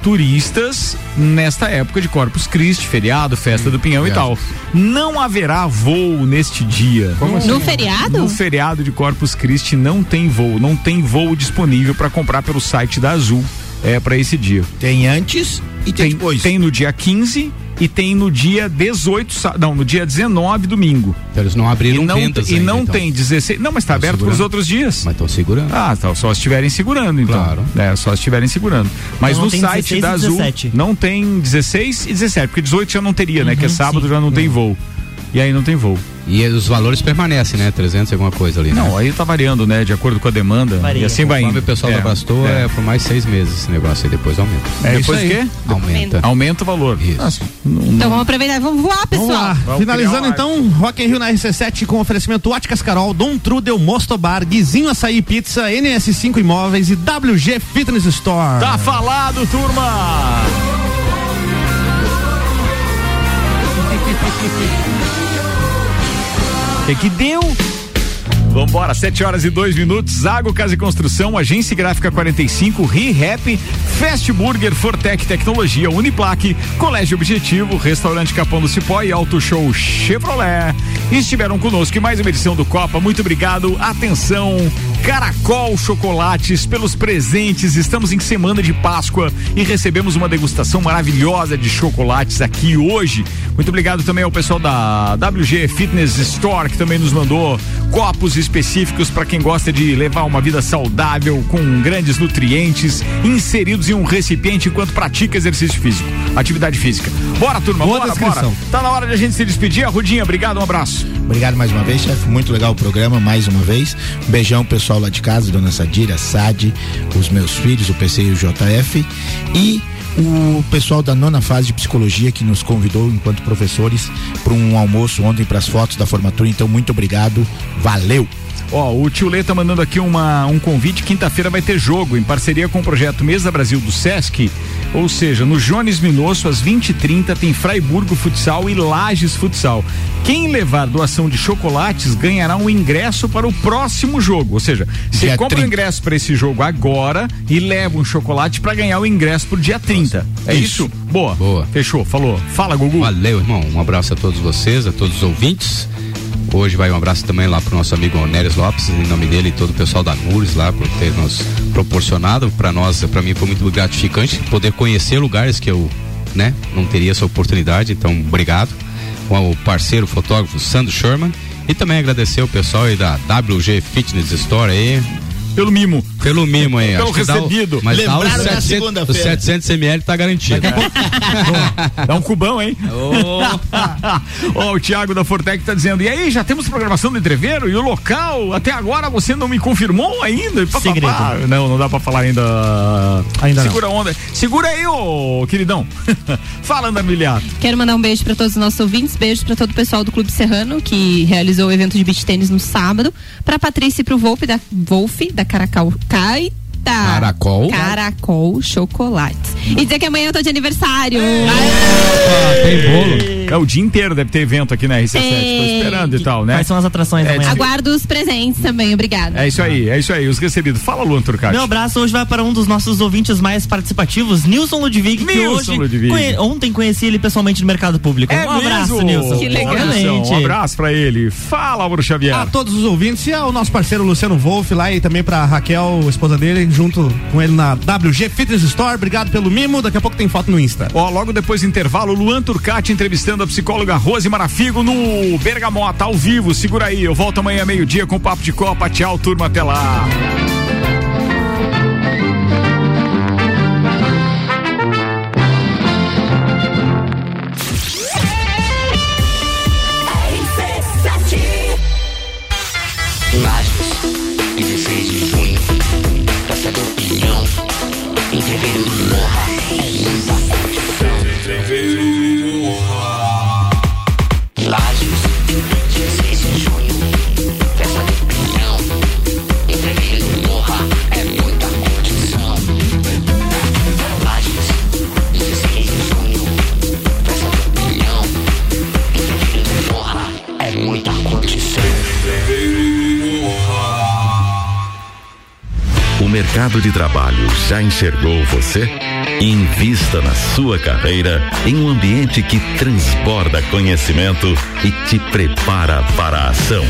turistas nesta época de Corpus Christi, feriado, festa do Pinhão e tal. Não haverá voo neste dia. Como assim? No feriado? No feriado de Corpus Christi não tem voo, não tem voo disponível para comprar pelo site da Azul é para esse dia. Tem antes e tem, depois. Tem no dia 15 e tem no dia 18, sa- não, no dia 19 domingo. Então eles não abriram e não, vendas E ainda, não então. tem 16. Não, mas está aberto para os outros dias. Mas estão segurando. Ah, tá, só se estiverem segurando, então. Claro. É, só se estiverem segurando. Mas Então no site 16 da Azul 17. não tem 16 e 17, porque 18 já não teria, né? Que é sábado já não tem voo. E aí não tem voo. E os valores permanecem, né? 300 e alguma coisa ali. Não, né? aí tá variando, né? De acordo com a demanda. E assim vai indo. o pessoal da Bastou é. por mais seis meses esse negócio aí, depois aumenta. É depois o quê? Aumenta. Aumenta o valor. Isso. Então vamos aproveitar, vamos voar, pessoal. Vamos lá. Vamos Finalizando então, Rock in Rio na RC7 com oferecimento Óticas Carol, Dom Trudel, Mosto Bar, Guizinho Açaí Pizza, NS5 Imóveis e WG Fitness Store. Tá falado, turma! Que que deu? Vambora, 7 horas e 2 minutos. Zago Casa e Construção, Agência Gráfica 45, ReHap, Fast Burger, Fortec Tecnologia, Uniplaque, Colégio Objetivo, Restaurante Capão do Cipó e Auto Show Chevrolet. Estiveram conosco em mais uma edição do Copa. Muito obrigado. Atenção, Caracol Chocolates pelos presentes. Estamos em semana de Páscoa e recebemos uma degustação maravilhosa de chocolates aqui hoje. Muito obrigado também ao pessoal da WG Fitness Store que também nos mandou copos específicos para quem gosta de levar uma vida saudável com grandes nutrientes inseridos em um recipiente enquanto pratica exercício físico, atividade física. Bora, turma, Boa bora, descrição. bora. Tá na hora de a gente se despedir. Rudinha, obrigado, um abraço. Obrigado mais uma vez, chefe. Muito legal o programa, mais uma vez. Um beijão, pessoal lá de casa, Dona Sadira, Sade, os meus filhos, o PC e o JF. E o pessoal da nona fase de psicologia que nos convidou enquanto professores para um almoço ontem para as fotos da formatura. Então, muito obrigado. Valeu! Ó, o tio Lê tá mandando aqui uma, um convite. Quinta-feira vai ter jogo em parceria com o projeto Mesa Brasil do Sesc. Ou seja, no Jones Minosso, às 20h30, tem Fraiburgo Futsal e Lages Futsal. Quem levar doação de chocolates ganhará um ingresso para o próximo jogo. Ou seja, você Dia compra o 30. ingresso para esse jogo agora e leva um chocolate para ganhar o ingresso pro dia 30. É isso? Boa. Boa. Fechou, falou. Fala, Gugu. Valeu, irmão. Um abraço a todos vocês, a todos os ouvintes. Hoje vai um abraço também lá pro nosso amigo Onéres Lopes, em nome dele e todo o pessoal da Nures lá, por ter nos proporcionado. Para nós, para mim foi muito gratificante poder conhecer lugares que eu, né, não teria essa oportunidade. Então, obrigado. Com o parceiro fotógrafo Sandro Sherman. E também agradecer o pessoal aí da WG Fitness Store aí. Pelo mimo. Pelo mimo aí. Pelo dá recebido. mas dá Lembraram da 700, segunda-feira. os 700 ml tá garantido. Dá um cubão, hein? Ó, o Thiago da Fortec tá dizendo, e aí, já temos programação do entreveiro? E o local? Até agora você não me confirmou ainda? Segredo. Não, não dá pra falar ainda. Ainda não. Segura a onda. Segura aí, ô queridão. Fala, Ana Miliato. Quero mandar um beijo para todos os nossos ouvintes, beijo para todo o pessoal do Clube Serrano que realizou o evento de beach tênis no sábado, para Patrícia e pro Wolf da Wolf da Caracol Caita. Caracol? Caracol Chocolates. E dizer que amanhã eu tô de aniversário. tem bolo. É o dia inteiro deve ter evento aqui na RC7. Tô Tem. esperando e tal, né? Quais são as atrações É, amanhã? Aguardo os presentes também, obrigada. É isso aí, é isso aí, os recebidos. Fala, Luan Turcati. Meu abraço hoje vai para um dos nossos ouvintes mais participativos, Nilson Ludwig, que Nilson hoje Ludwig. conhe- ontem conheci ele pessoalmente no mercado público. É um abraço, mesmo? Nilson. Que legal. Obviamente. Um abraço pra ele. Fala, Álvaro Xavier. A todos os ouvintes e ao nosso parceiro Luciano Wolff lá e também pra Raquel, esposa dele, junto com ele na WG Fitness Store. Obrigado pelo mimo. Daqui a pouco tem foto no Insta. Ó, logo depois do intervalo, Luan Turcati entrevistando a psicóloga Rose Marafigo no Bergamota, ao vivo. Segura aí, eu volto amanhã meio-dia com o Papo de Copa. Tchau, turma, até lá. Mercado de trabalho já enxergou você? Invista na sua carreira em um ambiente que transborda conhecimento e te prepara para a ação.